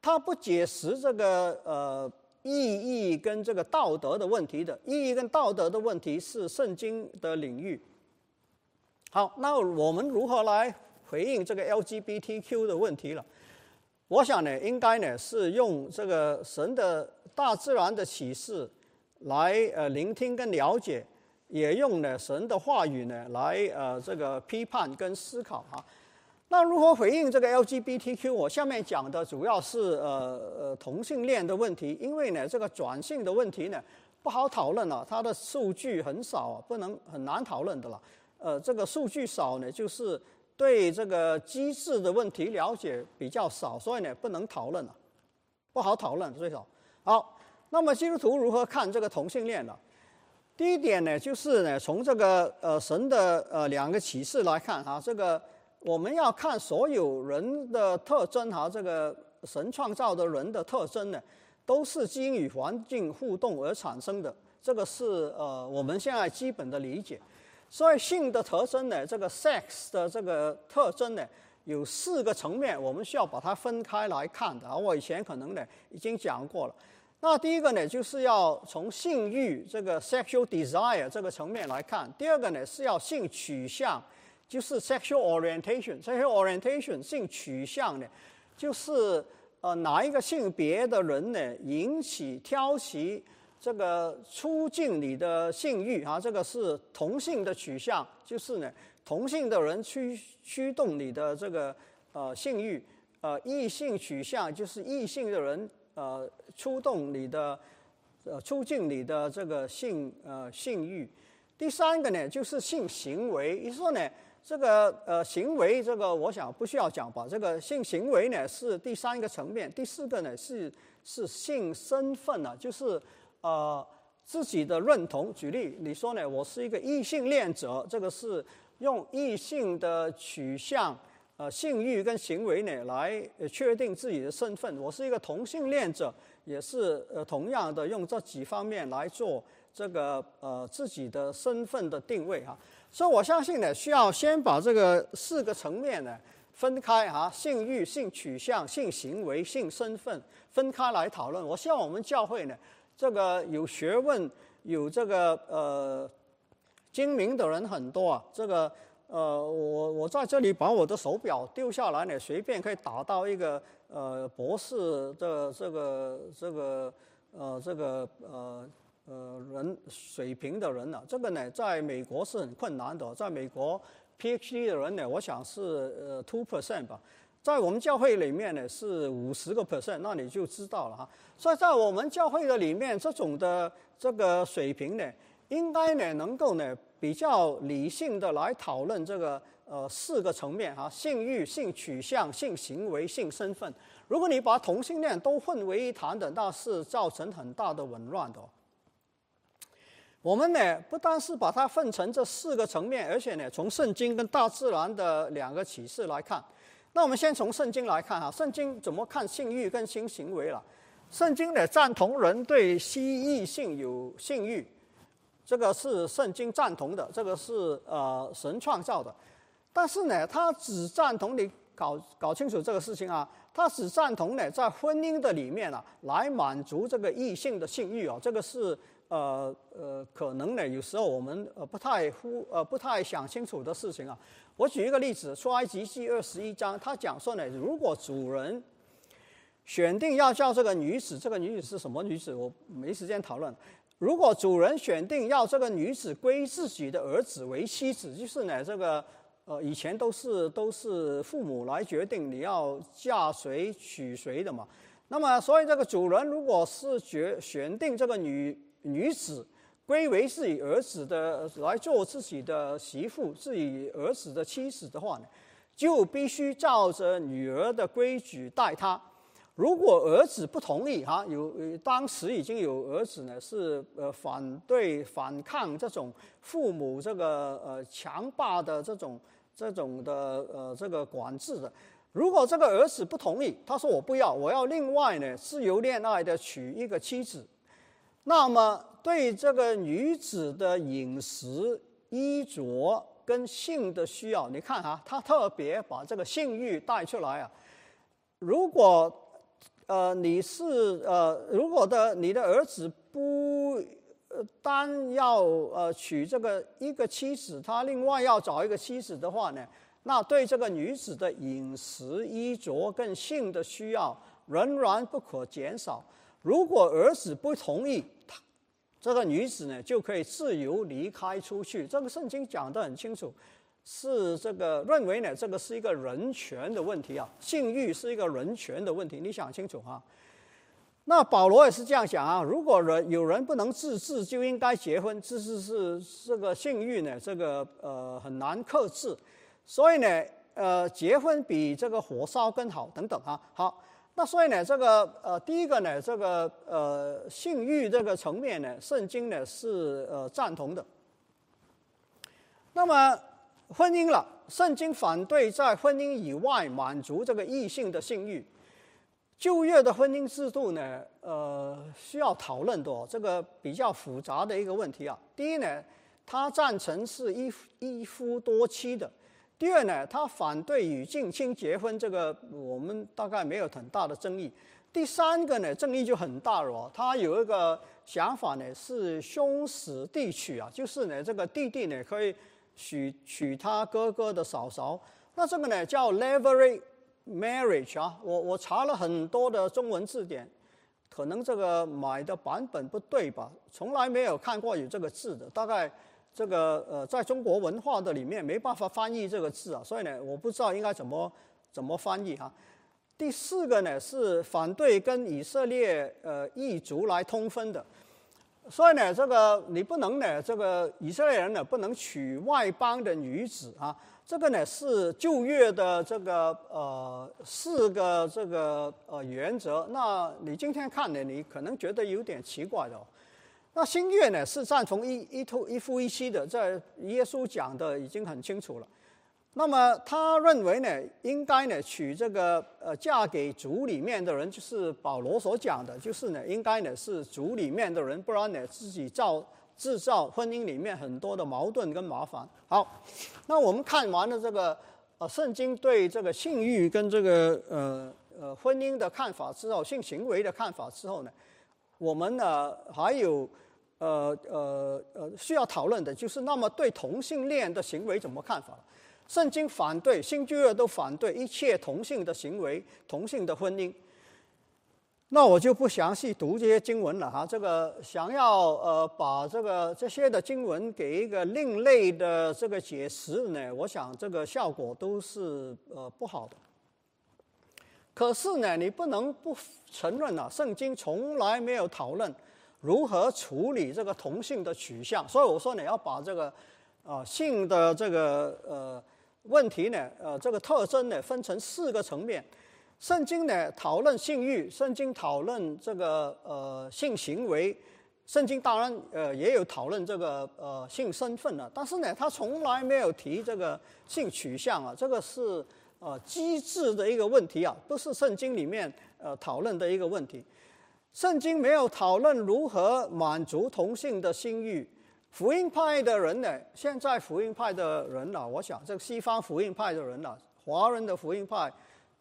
它不解释这个呃意义跟这个道德的问题的，意义跟道德的问题是圣经的领域。好，那我们如何来回应这个 LGBTQ 的问题了？我想呢，应该呢是用这个神的大自然的启示来呃聆听跟了解。也用呢神的话语呢来呃这个批判跟思考啊，那如何回应这个 LGBTQ？我下面讲的主要是呃呃同性恋的问题，因为呢这个转性的问题呢不好讨论了，它的数据很少，啊不能很难讨论的了。呃，这个数据少呢，就是对这个机制的问题了解比较少，所以呢不能讨论了，不好讨论最少。好，那么基督徒如何看这个同性恋呢？第一点呢，就是呢，从这个呃神的呃两个启示来看哈，这个我们要看所有人的特征哈，这个神创造的人的特征呢，都是基因与环境互动而产生的，这个是呃我们现在基本的理解。所以性的特征呢，这个 sex 的这个特征呢，有四个层面，我们需要把它分开来看的。我以前可能呢已经讲过了。那第一个呢，就是要从性欲这个 sexual desire 这个层面来看；第二个呢，是要性取向，就是 sexual orientation。sexual orientation 性取向呢，就是呃哪一个性别的人呢引起挑起这个促进你的性欲啊？这个是同性的取向，就是呢同性的人驱驱动你的这个呃性欲；呃异性取向就是异性的人。呃，触动你的，呃，促进你的这个性呃性欲。第三个呢，就是性行为。你说呢，这个呃行为，这个我想不需要讲吧。这个性行为呢是第三个层面。第四个呢是是性身份啊，就是呃自己的认同。举例，你说呢，我是一个异性恋者，这个是用异性的取向。呃，性欲跟行为呢，来确定自己的身份。我是一个同性恋者，也是呃同样的用这几方面来做这个呃自己的身份的定位哈。所以我相信呢，需要先把这个四个层面呢分开哈，性欲、性取向、性行为、性身份分开来讨论。我希望我们教会呢，这个有学问、有这个呃精明的人很多啊，这个。呃，我我在这里把我的手表丢下来呢，随便可以打到一个呃博士的这个这个呃这个呃呃人水平的人了。这个呢，在美国是很困难的，在美国 PhD 的人呢，我想是呃 two percent 吧，在我们教会里面呢是五十个 percent，那你就知道了哈。所以在我们教会的里面，这种的这个水平呢，应该呢能够呢。比较理性的来讨论这个呃四个层面哈，性欲、性取向、性行为、性身份。如果你把同性恋都混为一谈的，那是造成很大的紊乱的。我们呢不单是把它分成这四个层面，而且呢从圣经跟大自然的两个启示来看。那我们先从圣经来看哈，圣经怎么看性欲跟性行为了？圣经呢赞同人对吸异性有性欲。这个是圣经赞同的，这个是呃神创造的，但是呢，他只赞同你搞搞清楚这个事情啊，他只赞同呢在婚姻的里面啊来满足这个异性的性欲啊，这个是呃呃可能呢有时候我们呃不太忽呃不太想清楚的事情啊。我举一个例子，出埃及记二十一章，他讲说呢，如果主人选定要叫这个女子，这个女子是什么女子，我没时间讨论。如果主人选定要这个女子归自己的儿子为妻子，就是呢，这个呃以前都是都是父母来决定你要嫁谁娶谁的嘛。那么，所以这个主人如果是决选定这个女女子归为自己儿子的来做自己的媳妇、自己儿子的妻子的话呢，就必须照着女儿的规矩待她。如果儿子不同意，哈，有当时已经有儿子呢，是呃反对反抗这种父母这个呃强霸的这种这种的呃这个管制的。如果这个儿子不同意，他说我不要，我要另外呢自由恋爱的娶一个妻子，那么对这个女子的饮食、衣着跟性的需要，你看哈，他特别把这个性欲带出来啊。如果呃，你是呃，如果的你的儿子不单要呃娶这个一个妻子，他另外要找一个妻子的话呢，那对这个女子的饮食、衣着跟性的需要仍然不可减少。如果儿子不同意，他这个女子呢就可以自由离开出去。这个圣经讲得很清楚。是这个认为呢，这个是一个人权的问题啊，性欲是一个人权的问题，你想清楚哈。那保罗也是这样想啊，如果人有人不能自制，就应该结婚，自制是这个性欲呢，这个呃很难克制，所以呢，呃结婚比这个火烧更好等等啊。好，那所以呢，这个呃第一个呢，这个呃性欲这个层面呢，圣经呢是呃赞同的。那么。婚姻了，圣经反对在婚姻以外满足这个异性的性欲。旧约的婚姻制度呢，呃，需要讨论的，这个比较复杂的一个问题啊。第一呢，他赞成是一一夫多妻的，第二呢，他反对与近亲结婚，这个我们大概没有很大的争议。第三个呢，争议就很大了哦。他有一个想法呢，是兄死弟娶啊，就是呢，这个弟弟呢可以娶娶他哥哥的嫂嫂。那这个呢叫 levirate marriage 啊。我我查了很多的中文字典，可能这个买的版本不对吧？从来没有看过有这个字的。大概这个呃，在中国文化的里面没办法翻译这个字啊，所以呢，我不知道应该怎么怎么翻译哈。第四个呢是反对跟以色列呃异族来通婚的，所以呢，这个你不能呢，这个以色列人呢不能娶外邦的女子啊，这个呢是旧约的这个呃四个这个呃原则。那你今天看呢，你可能觉得有点奇怪的。那新约呢是赞同一一夫一夫一妻的，在耶稣讲的已经很清楚了。那么他认为呢，应该呢娶这个呃嫁给族里面的人，就是保罗所讲的，就是呢应该呢是族里面的人，不然呢自己造制造婚姻里面很多的矛盾跟麻烦。好，那我们看完了这个呃圣经对这个性欲跟这个呃呃婚姻的看法之后，性行为的看法之后呢，我们呢还有呃呃呃需要讨论的就是，那么对同性恋的行为怎么看法？圣经反对，新旧约都反对一切同性的行为、同性的婚姻。那我就不详细读这些经文了哈。这个想要呃把这个这些的经文给一个另类的这个解释呢，我想这个效果都是呃不好的。可是呢，你不能不承认啊，圣经从来没有讨论如何处理这个同性的取向。所以我说你要把这个啊性的这个呃。问题呢？呃，这个特征呢，分成四个层面。圣经呢讨论性欲，圣经讨论这个呃性行为，圣经当然呃也有讨论这个呃性身份了。但是呢，他从来没有提这个性取向啊，这个是呃机制的一个问题啊，不是圣经里面呃讨论的一个问题。圣经没有讨论如何满足同性的性欲。福音派的人呢？现在福音派的人呢？我想这个西方福音派的人呢，华人的福音派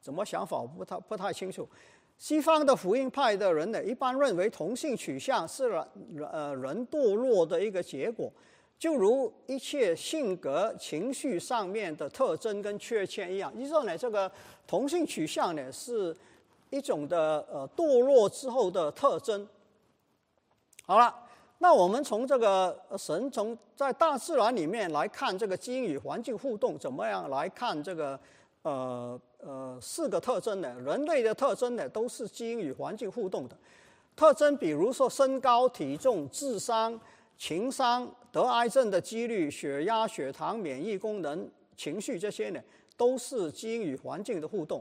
怎么想法？我不太不太清楚。西方的福音派的人呢，一般认为同性取向是人呃人堕落的一个结果，就如一切性格、情绪上面的特征跟缺陷一样。你说呢，这个同性取向呢，是一种的呃堕落之后的特征。好了。那我们从这个神从在大自然里面来看这个基因与环境互动，怎么样来看这个呃呃四个特征呢？人类的特征呢都是基因与环境互动的特征，比如说身高、体重、智商、情商、得癌症的几率、血压、血糖、免疫功能、情绪这些呢，都是基因与环境的互动。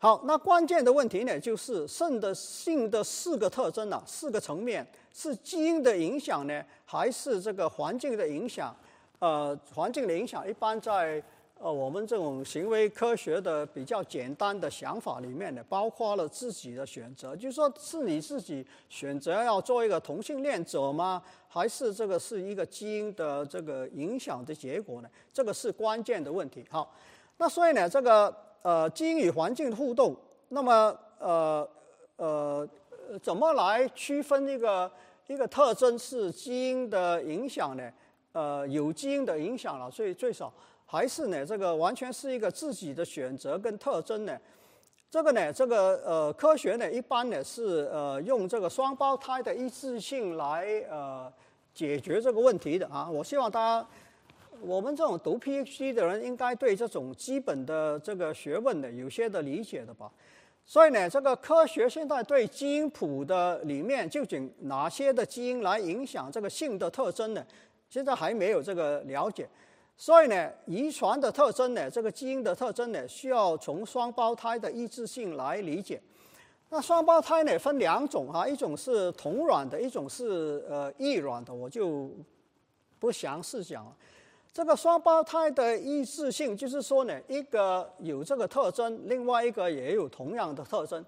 好，那关键的问题呢，就是肾的性的四个特征啊，四个层面。是基因的影响呢，还是这个环境的影响？呃，环境的影响一般在呃我们这种行为科学的比较简单的想法里面呢，包括了自己的选择，就是说是你自己选择要做一个同性恋者吗？还是这个是一个基因的这个影响的结果呢？这个是关键的问题。好，那所以呢，这个呃基因与环境互动，那么呃呃怎么来区分一个？一个特征是基因的影响呢，呃，有基因的影响了，所以最少还是呢，这个完全是一个自己的选择跟特征呢。这个呢，这个呃，科学呢，一般呢是呃用这个双胞胎的一致性来呃解决这个问题的啊。我希望大家，我们这种读 PhD 的人应该对这种基本的这个学问呢有些的理解的吧。所以呢，这个科学现在对基因谱的里面究竟哪些的基因来影响这个性的特征呢？现在还没有这个了解。所以呢，遗传的特征呢，这个基因的特征呢，需要从双胞胎的一致性来理解。那双胞胎呢分两种哈，一种是同卵的，一种是呃异卵的，我就不详细讲了。这个双胞胎的一致性，就是说呢，一个有这个特征，另外一个也有同样的特征。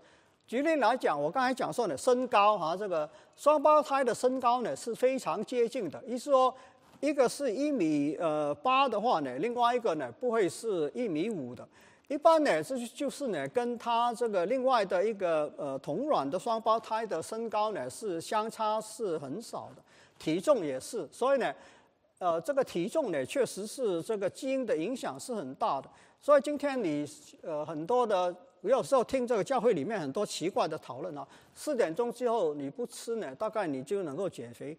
举例来讲，我刚才讲说呢，身高哈，这个双胞胎的身高呢是非常接近的。意思说，一个是一米呃八的话呢，另外一个呢不会是一米五的。一般呢，这就是呢跟它这个另外的一个呃同卵的双胞胎的身高呢是相差是很少的，体重也是。所以呢，呃，这个体重呢确实是这个基因的影响是很大的。所以今天你呃很多的。有时候听这个教会里面很多奇怪的讨论啊，四点钟之后你不吃呢，大概你就能够减肥，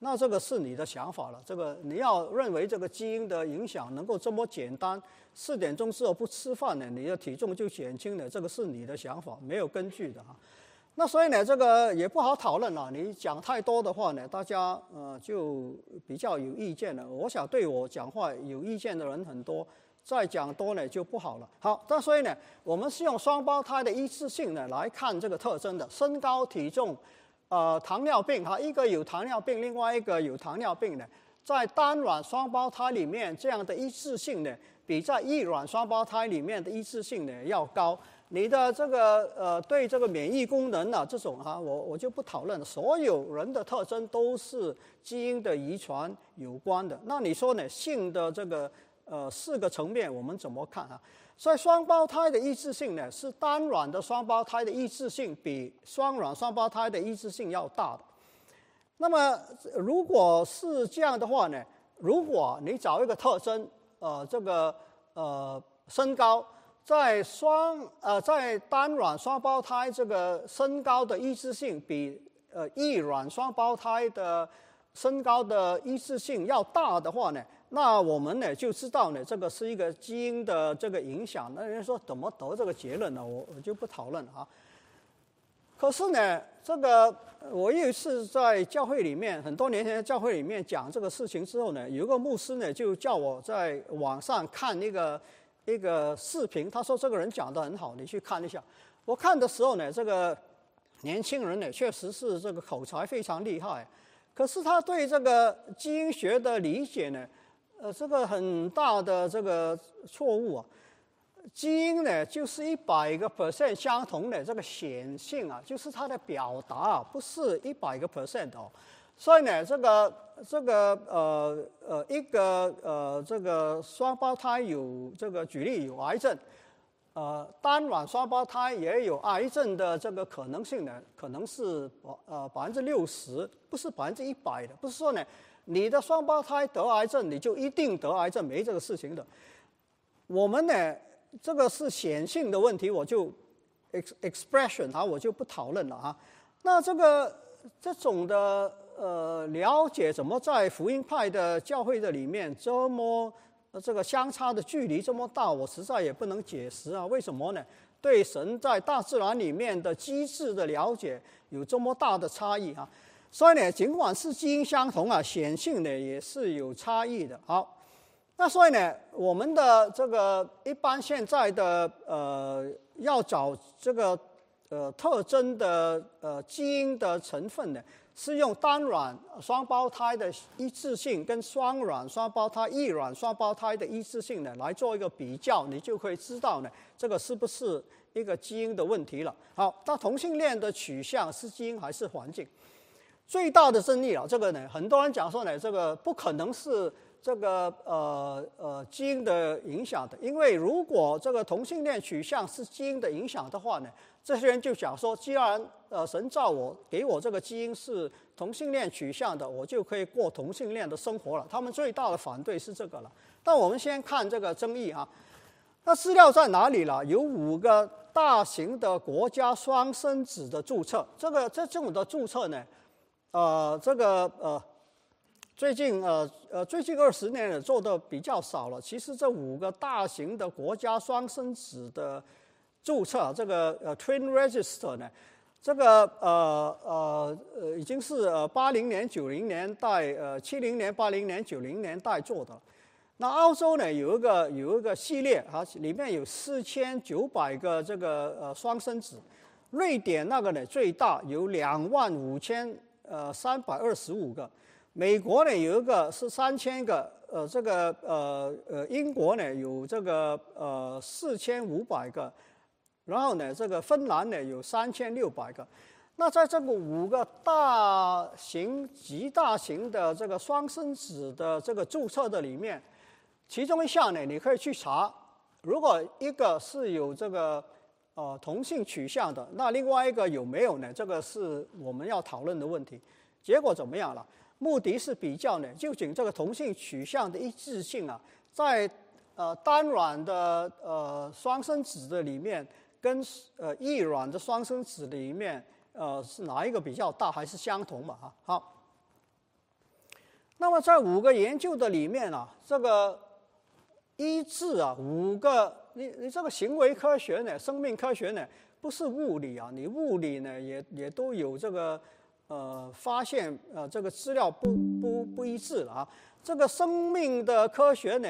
那这个是你的想法了。这个你要认为这个基因的影响能够这么简单，四点钟之后不吃饭呢，你的体重就减轻了，这个是你的想法，没有根据的哈。那所以呢，这个也不好讨论了。你讲太多的话呢，大家呃就比较有意见了。我想对我讲话有意见的人很多。再讲多呢就不好了。好，那所以呢，我们是用双胞胎的一致性呢来看这个特征的，身高、体重，呃，糖尿病哈，一个有糖尿病，另外一个有糖尿病的，在单卵双胞胎里面这样的一致性呢，比在异卵双胞胎里面的一致性呢要高。你的这个呃对这个免疫功能啊这种哈，我我就不讨论了。所有人的特征都是基因的遗传有关的。那你说呢？性的这个。呃，四个层面我们怎么看啊？所以双胞胎的抑制性呢，是单卵的双胞胎的抑制性比双卵双胞胎的抑制性要大的。那么如果是这样的话呢，如果你找一个特征，呃，这个呃身高在双呃在单卵双胞胎这个身高的一致性比呃异卵双胞胎的身高的一致性要大的话呢？那我们呢就知道呢，这个是一个基因的这个影响。那人家说怎么得这个结论呢？我我就不讨论啊。可是呢，这个我有一次在教会里面，很多年前在教会里面讲这个事情之后呢，有一个牧师呢就叫我在网上看那个一个视频，他说这个人讲的很好，你去看一下。我看的时候呢，这个年轻人呢确实是这个口才非常厉害，可是他对这个基因学的理解呢？呃，这个很大的这个错误啊，基因呢就是一百个 percent 相同的这个显性啊，就是它的表达不是一百个 percent 哦，所以呢，这个这个呃呃一个呃这个双胞胎有这个举例有癌症，呃单卵双胞胎也有癌症的这个可能性呢，可能是呃百分之六十，不是百分之一百的，不是说呢。你的双胞胎得癌症，你就一定得癌症，没这个事情的。我们呢，这个是显性的问题，我就 ex expression 啊，我就不讨论了啊。那这个这种的呃了解，怎么在福音派的教会的里面这么这个相差的距离这么大，我实在也不能解释啊。为什么呢？对神在大自然里面的机制的了解有这么大的差异啊？所以呢，尽管是基因相同啊，显性呢也是有差异的。好，那所以呢，我们的这个一般现在的呃，要找这个呃特征的呃基因的成分呢，是用单卵双胞胎的一致性跟双卵双胞胎异卵双胞胎的一致性呢来做一个比较，你就可以知道呢，这个是不是一个基因的问题了。好，那同性恋的取向是基因还是环境？最大的争议啊，这个呢，很多人讲说呢，这个不可能是这个呃呃基因的影响的，因为如果这个同性恋取向是基因的影响的话呢，这些人就讲说，既然呃神造我给我这个基因是同性恋取向的，我就可以过同性恋的生活了。他们最大的反对是这个了。但我们先看这个争议啊，那资料在哪里了？有五个大型的国家双生子的注册，这个这这种的注册呢？呃，这个呃，最近呃呃，最近二十年也做的比较少了。其实这五个大型的国家双生子的注册，这个呃 Twin Register 呢，这个呃呃呃，已经是呃八零年、九零年代呃七零年、八零年、九零年代做的。那澳洲呢有一个有一个系列啊，里面有四千九百个这个呃双生子。瑞典那个呢最大有两万五千。呃，三百二十五个，美国呢有一个是三千个，呃，这个呃呃，英国呢有这个呃四千五百个，然后呢，这个芬兰呢有三千六百个，那在这个五个大型、极大型的这个双生子的这个注册的里面，其中一项呢，你可以去查，如果一个是有这个呃同性取向的，那另外一个有没有呢？这个是我们要讨论的问题。结果怎么样了？目的是比较呢，究竟这个同性取向的一致性啊，在呃单卵的呃双生子的里面，跟呃异卵的双生子里面，呃是哪一个比较大，还是相同嘛？哈，好。那么在五个研究的里面啊，这个一致啊，五个你你这个行为科学呢，生命科学呢，不是物理啊，你物理呢也也都有这个。呃，发现呃这个资料不不不一致了啊。这个生命的科学呢，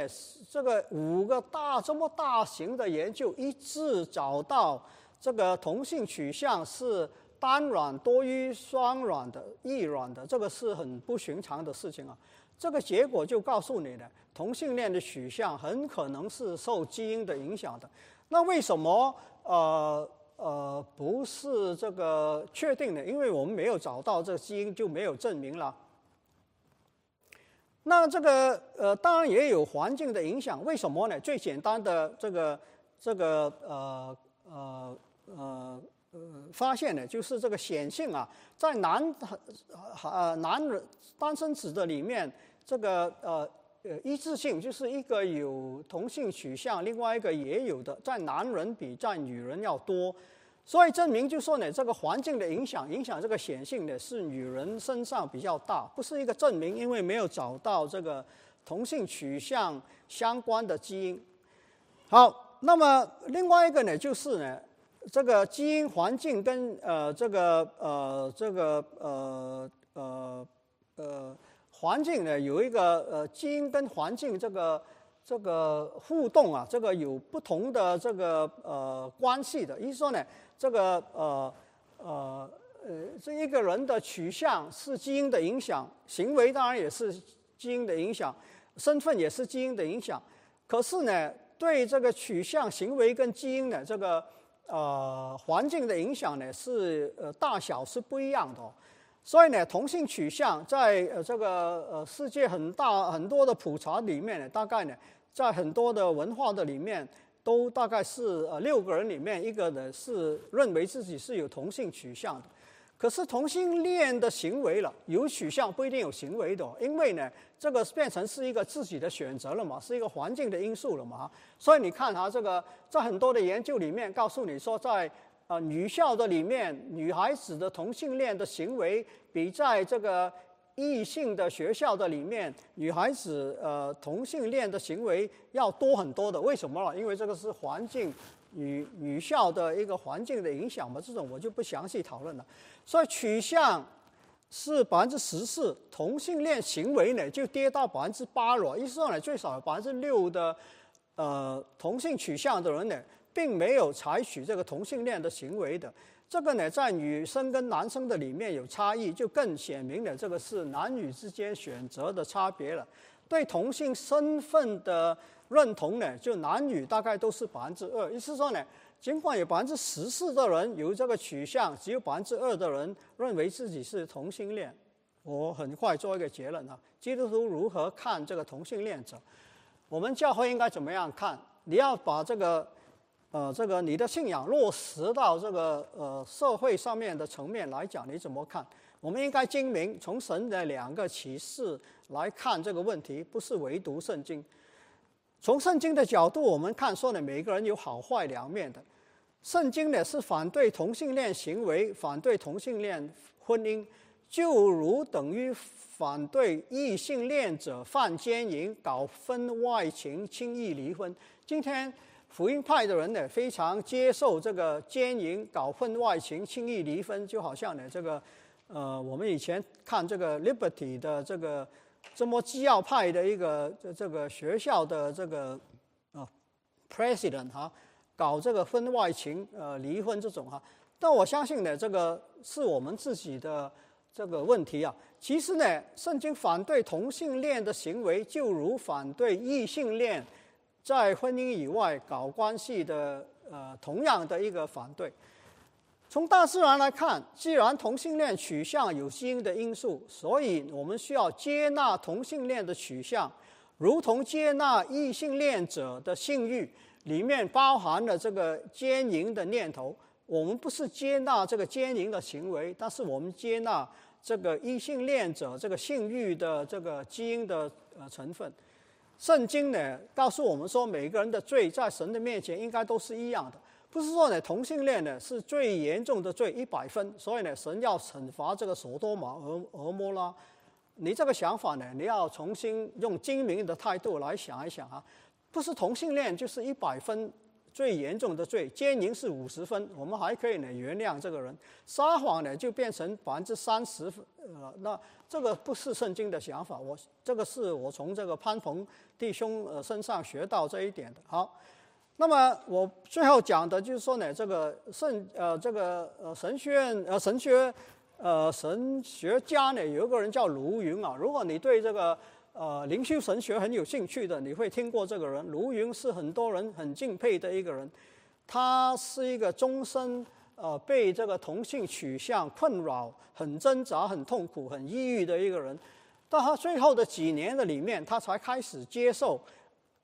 这个五个大这么大型的研究一致找到这个同性取向是单卵多于双卵的异卵的，这个是很不寻常的事情啊。这个结果就告诉你的，同性恋的取向很可能是受基因的影响的。那为什么呃？呃，不是这个确定的，因为我们没有找到这个基因，就没有证明了。那这个呃，当然也有环境的影响，为什么呢？最简单的这个这个呃呃呃呃发现呢，就是这个显性啊，在男呃男人单身子的里面，这个呃呃一致性就是一个有同性取向，另外一个也有的，在男人比在女人要多。所以证明就说呢，这个环境的影响，影响这个显性的是女人身上比较大，不是一个证明，因为没有找到这个同性取向相关的基因。好，那么另外一个呢，就是呢，这个基因环境跟呃这个呃这个呃呃呃环境呢有一个呃基因跟环境这个。这个互动啊，这个有不同的这个呃关系的。意思说呢，这个呃呃呃，这一个人的取向是基因的影响，行为当然也是基因的影响，身份也是基因的影响。可是呢，对这个取向、行为跟基因的这个呃环境的影响呢，是呃大小是不一样的。所以呢，同性取向在呃这个呃世界很大很多的普查里面呢，大概呢，在很多的文化的里面，都大概是呃六个人里面一个呢是认为自己是有同性取向的。可是同性恋的行为了，有取向不一定有行为的，因为呢，这个变成是一个自己的选择了嘛，是一个环境的因素了嘛。所以你看哈，这个在很多的研究里面告诉你说，在啊，女校的里面，女孩子的同性恋的行为比在这个异性的学校的里面，女孩子呃同性恋的行为要多很多的。为什么呢？因为这个是环境女女校的一个环境的影响嘛。这种我就不详细讨论了。所以取向是百分之十四，同性恋行为呢就跌到百分之八了。意思上呢，最少有百分之六的呃同性取向的人呢。并没有采取这个同性恋的行为的，这个呢，在女生跟男生的里面有差异，就更显明了这个是男女之间选择的差别了。对同性身份的认同呢，就男女大概都是百分之二。意思说呢，尽管有百分之十四的人有这个取向，只有百分之二的人认为自己是同性恋。我很快做一个结论啊，基督徒如何看这个同性恋者？我们教会应该怎么样看？你要把这个。呃，这个你的信仰落实到这个呃社会上面的层面来讲，你怎么看？我们应该精明，从神的两个启示来看这个问题，不是唯独圣经。从圣经的角度，我们看说呢，每个人有好坏两面的。圣经呢是反对同性恋行为，反对同性恋婚姻，就如等于反对异性恋者犯奸淫、搞婚外情、轻易离婚。今天。福音派的人呢，非常接受这个奸淫、搞婚外情、轻易离婚，就好像呢，这个，呃，我们以前看这个 Liberty 的这个这么基要派的一个这这个学校的这个啊 President 哈，搞这个婚外情、呃离婚这种哈，但我相信呢，这个是我们自己的这个问题啊。其实呢，圣经反对同性恋的行为，就如反对异性恋。在婚姻以外搞关系的，呃，同样的一个反对。从大自然来看，既然同性恋取向有基因的因素，所以我们需要接纳同性恋的取向，如同接纳异性恋者的性欲里面包含了这个奸淫的念头。我们不是接纳这个奸淫的行为，但是我们接纳这个异性恋者这个性欲的这个基因的呃成分。圣经呢告诉我们说，每个人的罪在神的面前应该都是一样的，不是说呢同性恋呢是最严重的罪一百分，所以呢神要惩罚这个索多玛和俄摩拉。你这个想法呢，你要重新用精明的态度来想一想啊，不是同性恋就是一百分。最严重的罪，奸淫是五十分，我们还可以呢原谅这个人；撒谎呢就变成百分之三十。呃，那这个不是圣经的想法，我这个是我从这个潘鹏弟兄呃身上学到这一点的。好，那么我最后讲的就是说呢，这个圣呃这个呃神学院呃神学呃神学家呢有一个人叫卢云啊，如果你对这个。呃，灵修神学很有兴趣的，你会听过这个人。卢云是很多人很敬佩的一个人，他是一个终身呃被这个同性取向困扰、很挣扎、很痛苦、很抑郁的一个人。到他最后的几年的里面，他才开始接受，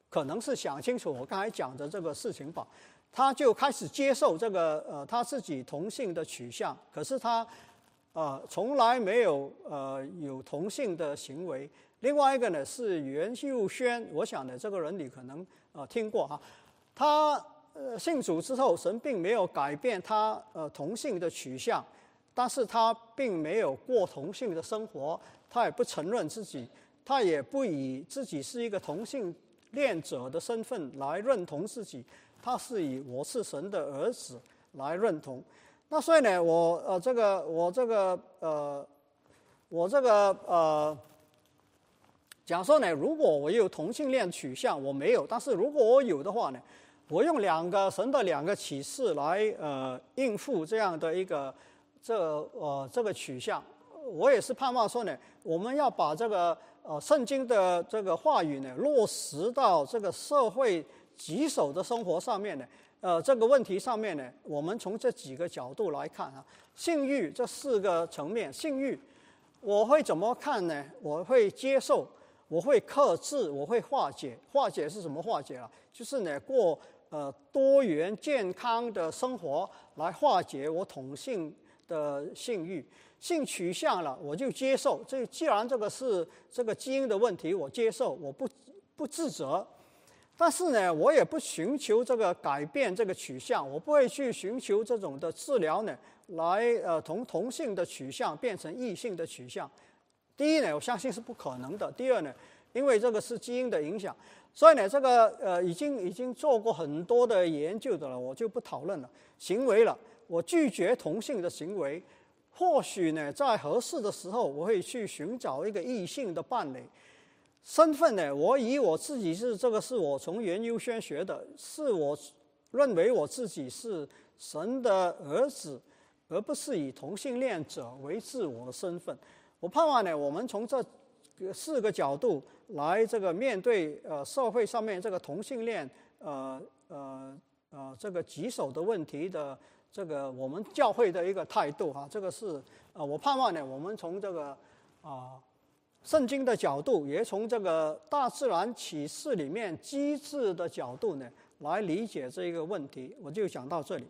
可能是想清楚我刚才讲的这个事情吧，他就开始接受这个呃他自己同性的取向，可是他呃从来没有呃有同性的行为。另外一个呢是袁秀轩，我想呢这个人你可能呃听过哈，他呃信主之后，神并没有改变他呃同性的取向，但是他并没有过同性的生活，他也不承认自己，他也不以自己是一个同性恋者的身份来认同自己，他是以我是神的儿子来认同。那所以呢，我呃这个我这个呃我这个呃。讲说呢，如果我有同性恋取向，我没有；但是如果我有的话呢，我用两个神的两个启示来呃应付这样的一个这呃这个取向。我也是盼望说呢，我们要把这个呃圣经的这个话语呢落实到这个社会棘手的生活上面呢。呃，这个问题上面呢，我们从这几个角度来看啊，性欲这四个层面，性欲我会怎么看呢？我会接受。我会克制，我会化解。化解是什么化解啊？就是呢，过呃多元健康的生活来化解我同性的性欲、性取向了，我就接受。这既然这个是这个基因的问题，我接受，我不不自责。但是呢，我也不寻求这个改变这个取向，我不会去寻求这种的治疗呢，来呃从同性的取向变成异性的取向。第一呢，我相信是不可能的。第二呢，因为这个是基因的影响，所以呢，这个呃已经已经做过很多的研究的了，我就不讨论了。行为了，我拒绝同性的行为，或许呢，在合适的时候，我会去寻找一个异性的伴侣。身份呢，我以我自己是这个是我从原优先学的，是我认为我自己是神的儿子，而不是以同性恋者为自我的身份。我盼望呢，我们从这四个角度来这个面对呃社会上面这个同性恋呃呃呃这个棘手的问题的这个我们教会的一个态度哈，这个是呃我盼望呢，我们从这个啊圣经的角度，也从这个大自然启示里面机制的角度呢来理解这一个问题，我就讲到这里。